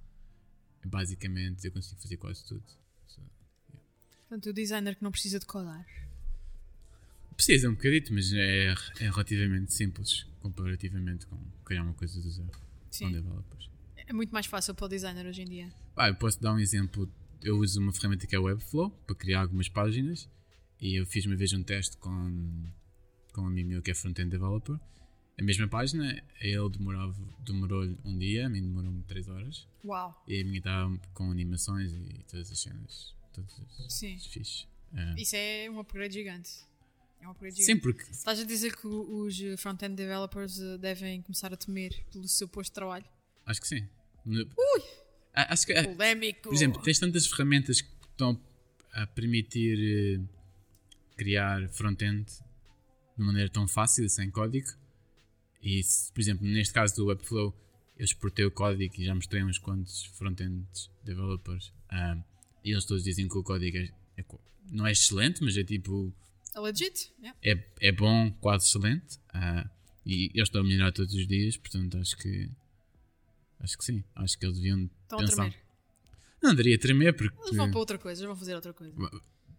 basicamente eu consigo fazer quase tudo. So, Portanto, o designer que não precisa de codar. Precisa um bocadito, mas é, é relativamente simples comparativamente com criar uma coisa do zero com Sim. developers. É muito mais fácil para o designer hoje em dia. Ah, eu posso dar um exemplo. Eu uso uma ferramenta que é Webflow para criar algumas páginas e eu fiz uma vez um teste com, com um amigo meu que é front-end developer. A mesma página, ele demorava, demorou-lhe um dia, a mim demorou-me 3 horas. Uau. E a minha estava com animações e todas as cenas, todos os, Sim. fixe. Ah, Isso é um upgrade gigante. É um upgrade sim, gigante. porque Estás a dizer que os front-end developers eh, devem começar a temer pelo seu posto de trabalho? acho que sim. Ah, acho que, Polémico! Por exemplo, tens tantas ferramentas que estão a permitir eh, criar front-end de maneira tão fácil, sem código. E, se, por exemplo, neste caso do Webflow, eu exportei o código e já mostrei uns quantos front-end developers. ah, e eles todos dizem que o código é- é não é excelente, mas é tipo. É legit? Yeah. É, é bom, quase excelente. ah, e eles estão a melhorar todos os dias, portanto acho que. Acho que sim. Acho que eles deviam Estão a pensar. tremer. Não, daria tremer porque. Eles vão para outra coisa, eles vão fazer outra coisa.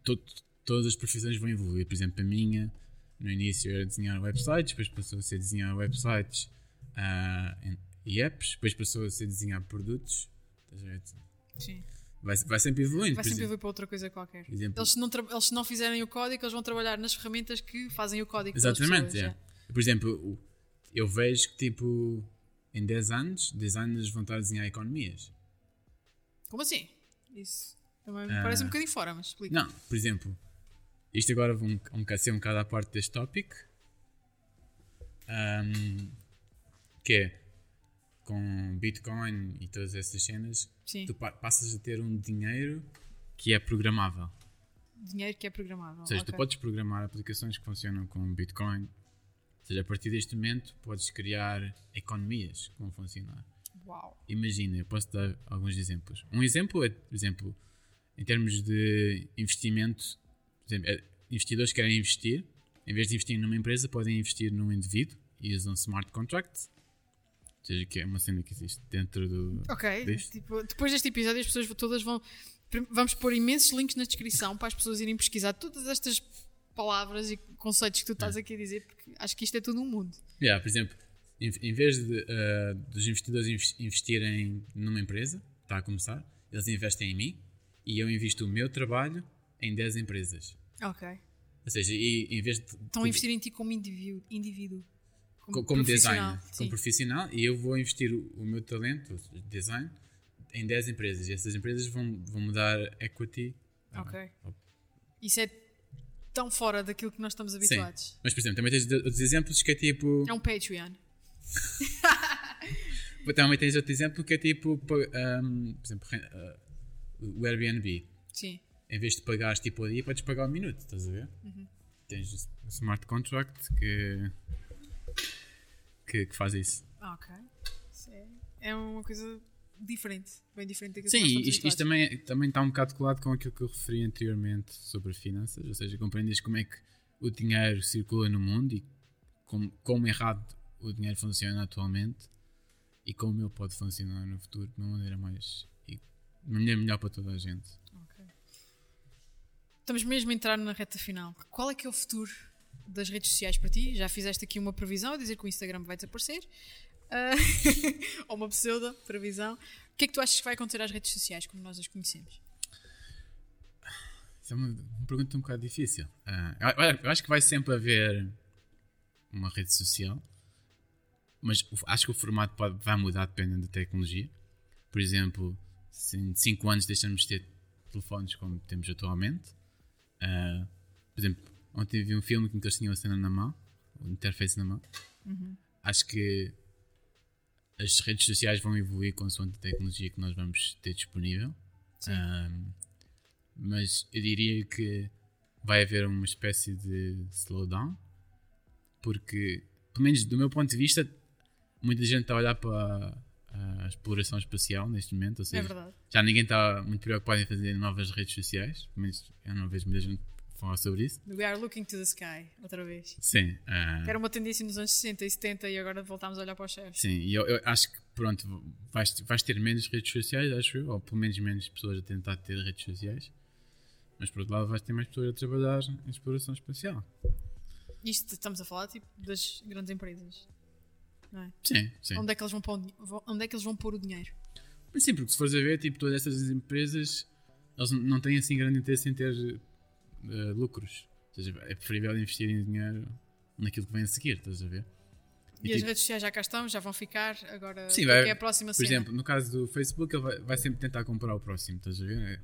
to- todas as profissões vão evoluir. Por exemplo, a minha, no início era desenhar websites, depois passou a ser desenhar websites em- e apps, depois passou a ser desenhar produtos. Sim. Vai, vai sempre evoluindo. Vai sempre exemplo. ir para outra coisa qualquer. Exemplo- Eles se, não eles não fizerem o código, eles vão trabalhar nas ferramentas que fazem o código. Exatamente, pessoas, é. yeah. Por exemplo, eu vejo que tipo em 10 anos, designers vão estar a desenhar economias. Como assim? Isso também me Ah. parece um bocadinho fora, mas explica. Não, por exemplo, isto agora vão um, bocado- ser um bocado à parte deste tópico. Ahm, que é com Bitcoin e todas essas cenas, Sim. tu pa- passas a ter um dinheiro que é programável. Dinheiro que é programável. Ou seja, ok. tu podes programar aplicações que funcionam com Bitcoin. Ou seja, a partir deste momento podes criar economias que vão funcionar. Uau. Imagina, eu posso dar alguns exemplos. Um exemplo é, por exemplo, em termos de investimento, por exemplo, eh, investidores que querem investir, em vez de investir numa empresa, podem investir num indivíduo e usam smart contracts, ou seja, que é uma cena que existe dentro do. Ok, tipo, depois deste episódio as pessoas todas vão. Vamos pôr imensos links na descrição para as pessoas irem pesquisar todas estas palavras e conceitos que tu estás aqui a dizer, porque acho que isto é tudo um mundo. Yeah, por exemplo, em, em vez de, uh, dos investidores invest- investirem numa empresa, está a começar, eles investem em mim e eu invisto o meu trabalho em 10 empresas. Ok. Ou seja, e, em vez de. Estão a investir em ti como indivíduo. indivíduo co- como profissional. designer, Sim. como profissional, e eu vou investir o, o meu talento, design, em 10 empresas. E essas empresas vão, vão me dar equity. ah, Ok. isso é tão fora daquilo que nós estamos Sim. habituados. Mas, por exemplo, também tens outros exemplos que é tipo. É um Patreon. Também tens outro exemplo que é tipo. ahm, por exemplo, ah, o Airbnb. Sim. Em vez de pagares tipo a dia, podes pagar ao minuto, estás a ver? Uhum. Tens o smart contract que. que, que faz isso. Ah, ok. É, é uma coisa diferente. Bem diferente daquilo Sim, que estamos isto, isto também, também está um bocado colado com aquilo que eu referi anteriormente sobre finanças, ou seja, compreendes como é que o dinheiro circula no mundo e como, como errado o dinheiro funciona atualmente e como ele pode funcionar no futuro de uma maneira mais. e de uma maneira melhor para toda a gente. Estamos mesmo a entrar na reta final. Qual é que é o futuro das redes sociais para ti? Já fizeste aqui uma previsão a dizer que o Instagram vai desaparecer. Ah, ou uma pseudo previsão. O que é que tu achas que vai acontecer às redes sociais como nós as conhecemos? Isso é uma, uma pergunta um bocado difícil. Ah, eu- eu, acho que vai sempre haver uma rede social, mas acho que o formato pode, vai mudar dependendo da tecnologia. Por exemplo, se em 5 anos deixamos de ter telefones como temos atualmente. Ah, por exemplo, ontem vi um filme em que eles tinham a cena na mão, o interface na mão. Acho que as redes sociais vão evoluir consoante a tecnologia que nós vamos ter disponível. Um, mas eu diria que vai haver uma espécie de slowdown, porque, pelo menos do meu ponto de vista, muita gente está a olhar para a exploração espacial neste momento, ou É seja, verdade. Já ninguém está muito preocupado em fazer novas redes sociais, pelo menos eu não vejo muita gente falar sobre isso. We are looking to the sky, outra vez. Sim, ah, Que era uma tendência nos anos 60 e 70 e agora voltámos a olhar para os chefes. Sim, e eu, eu acho que pronto, vais, vais ter menos redes sociais, acho eu, ou pelo menos menos pessoas a tentar ter redes sociais. Mas por outro lado vais ter mais pessoas a trabalhar em exploração espacial. Isto estamos a falar tipo das grandes empresas. Não é? Sim, sim. Onde é que eles vão pôr onde é que eles vão pôr o dinheiro? Mas sim, porque se fores a ver, tipo, todas essas empresas eles n- não têm assim grande interesse em ter eh, lucros. Ou seja, é preferível investir em dinheiro naquilo que vem a seguir, estás a ver? E, E, as tipo, redes sociais já cá estão, já vão ficar. Agora, Sim, vai- é a próxima Por cena? exemplo, no caso do Facebook, ele vai, vai sempre tentar comprar o próximo, estás a ver?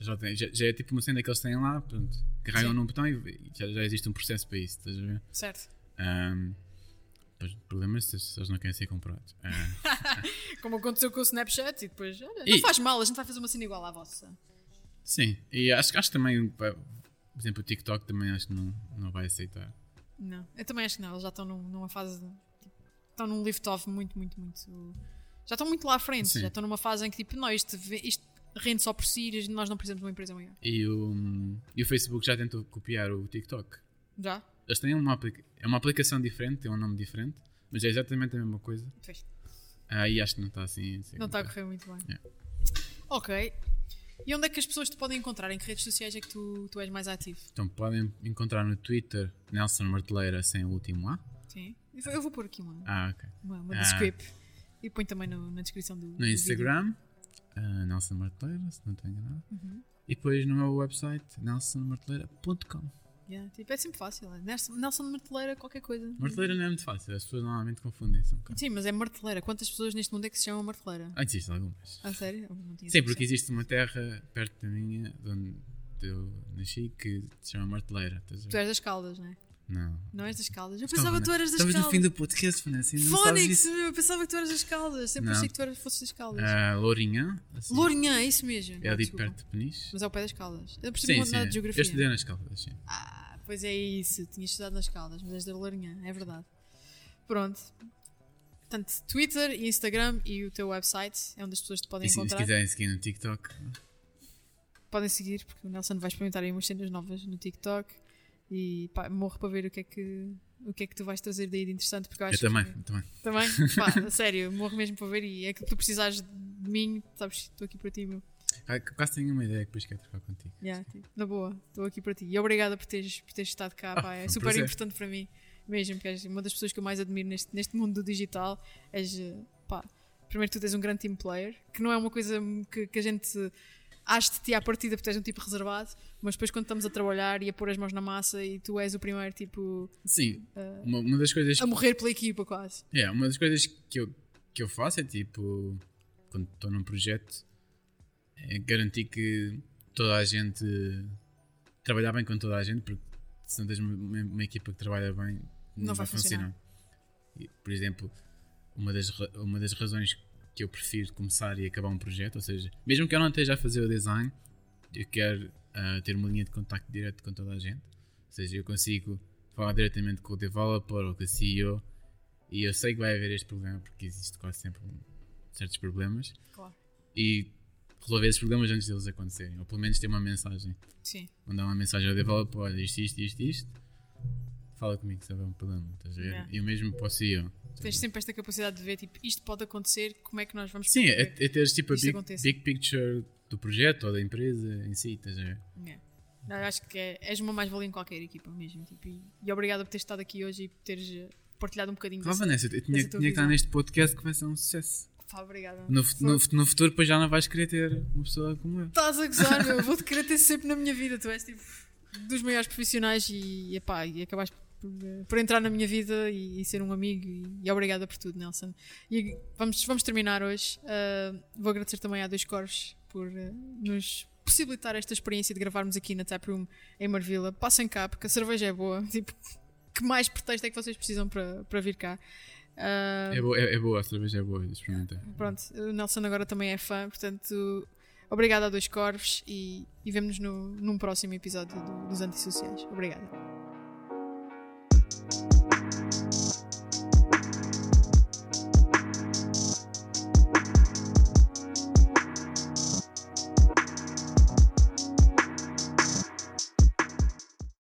Já, tem- já- já é tipo uma cena que eles têm lá, pronto, carregam Sim. num botão e já, já existe um processo para isso, estás a ver? Certo. Ahm, pois, o problema é se se eles não querem ser comprados. Ah, Como aconteceu com o Snapchat e depois. Olha, E- Não faz mal, a gente vai fazer uma cena igual à vossa. sim, e acho, acho que também, por exemplo, o TikTok também acho que não, não vai aceitar. Não, eu também acho que não. Eles já estão num- numa fase. de- tipo, estão num lift-off muito, muito, muito. Já estão muito lá à frente. Sim. Já estão numa fase em que, tipo, não, isto, isto rende só por si e nós não precisamos de uma empresa maior. E o, e o Facebook já tentou copiar o TikTok. Já? Eles têm uma, aplica- é uma aplicação diferente, tem um nome diferente, mas é exatamente a mesma coisa. Pois. Ah, e acho que não está assim. Não está a correr muito bem. Yeah. Ok. E onde é que as pessoas te podem encontrar? Em que redes sociais é que tu, tu és mais ativo? Então podem encontrar no Twitter Nelson Marteleira sem o último A. Sim. Eu vou, pôr aqui uma, Ah, ok. uma, uma Ah. do script. E ponho também no- na descrição do. do No vídeo. Instagram, ah, Nelson Marteleira, se não estou enganado. Uhum. E depois no meu website, nelsonmarteleira.com. Yeah, tipo, é sempre fácil. É Nelson, Nelson Marteleira, qualquer coisa. Marteleira não é muito fácil, as pessoas normalmente confundem-se um bocado. Sim, mas é marteleira. Quantas pessoas neste mundo é que se chamam marteleira? Ah, existem algumas. Ah, sério? Sim, porque existe uma terra perto da minha, de onde eu nasci, que se chama Marteleira. Tu és das caldas, não é? Não. Não és das caldas? Eu Estamos pensava que tu eras das Estamos caldas. no fim do podcast, Vanessa. Fónix, meu, eu pensava que tu eras das caldas. Sempre Não. achei que tu eras, fosses das caldas. Ah, Lourinhã. assim, Lourinhã, é isso mesmo. É ali perto de Peniche. Mas é o pé das caldas. Eu percebi muito sim. nada de Eu geografia. estudei nas Caldas, sim. Ah, pois é isso. Tinha estudado nas caldas, mas és da Lourinhã, é verdade. Pronto. Portanto, Twitter, Instagram e o teu website é onde as pessoas te podem E se, se encontrar. quiserem seguir no TikTok, Podem seguir, porque o Nelson vai experimentar aí umas cenas novas no TikTok. E pá, morro para ver o que é que, o que, é que tu vais trazer daí de interessante. Porque eu acho eu também. que- também. Também? Pá, sério, morro mesmo para ver e é que tu precisares de mim, sabes, estou aqui para ti, meu. Ah, Quase tenho uma ideia que depois quero trocar contigo. Yeah, na boa, estou aqui para ti. E obrigada por teres, por teres estado cá, pá, é um super prazer. importante para mim mesmo, que és uma das pessoas que eu mais admiro neste, neste mundo do digital. És, eh, pá, primeiro tu tens um grande team player, que não é uma coisa que, que a gente acha de ti à partida porque és um tipo reservado, mas depois quando estamos a trabalhar e a pôr as mãos na massa e tu és o primeiro tipo Sim, uma, uma das coisas a morrer pela equipa quase. É, uma das coisas que eu, que eu faço é tipo, quando estou num projeto, é garantir que toda a gente trabalhar bem com toda a gente, porque se não tens uma, uma equipa que trabalha bem, não, Não vai, vai funcionar. funcionar. E, por exemplo, uma das, uma das razões que eu prefiro começar e acabar um projeto, ou seja, mesmo que eu não esteja a fazer o design, eu quero ah, ter uma linha de contacto direto com toda a gente. Ou seja, eu consigo falar diretamente com o developer ou com o CEO e eu sei que vai haver este problema porque existe quase sempre um- certos problemas Claro. e resolver esses problemas antes deles acontecerem, ou pelo menos ter uma mensagem. Sim. Mandar uma mensagem ao developer, olha isto, isto, isto, isto, fala comigo se houver um problema, estás a ver? Yeah. E o mesmo para o CEO. Tens sempre esta capacidade de ver, tipo, isto pode acontecer, como é que nós vamos Sim, é, é teres tipo a big, big picture do projeto ou da empresa em si, estás a ver? Acho que é, és uma mais-valia em qualquer equipa mesmo. Tipo, e, e obrigada por teres estado aqui hoje e por teres eh, partilhado um bocadinho desse- Vanessa, eu tinha, tinha que estar neste podcast que vai ser um sucesso. Pá, obrigada. No, no, no futuro, depois já não vais querer ter uma pessoa como eu. Estás a gozar, meu. Vou-te querer ter sempre na minha vida. Tu és tipo dos maiores profissionais e, epá, e acabaste por, por entrar na minha vida e, e ser um amigo. E, e obrigada por tudo, Nelson. E vamos, vamos terminar hoje. Ah, vou agradecer também à Dois Corvos por eh, nos possibilitar esta experiência de gravarmos aqui na Taproom em Marvila. Passem cá, porque a cerveja é boa. Tipo, que mais pretexto é que vocês precisam para, para vir cá? Ah, É boa, é, é boa, a cerveja é boa, experimentei. Pronto, o Nelson agora também é fã, portanto, obrigado a Dois Corvos e, e vemo-nos no, num próximo episódio do- dos Antissociais. Obrigada. thank you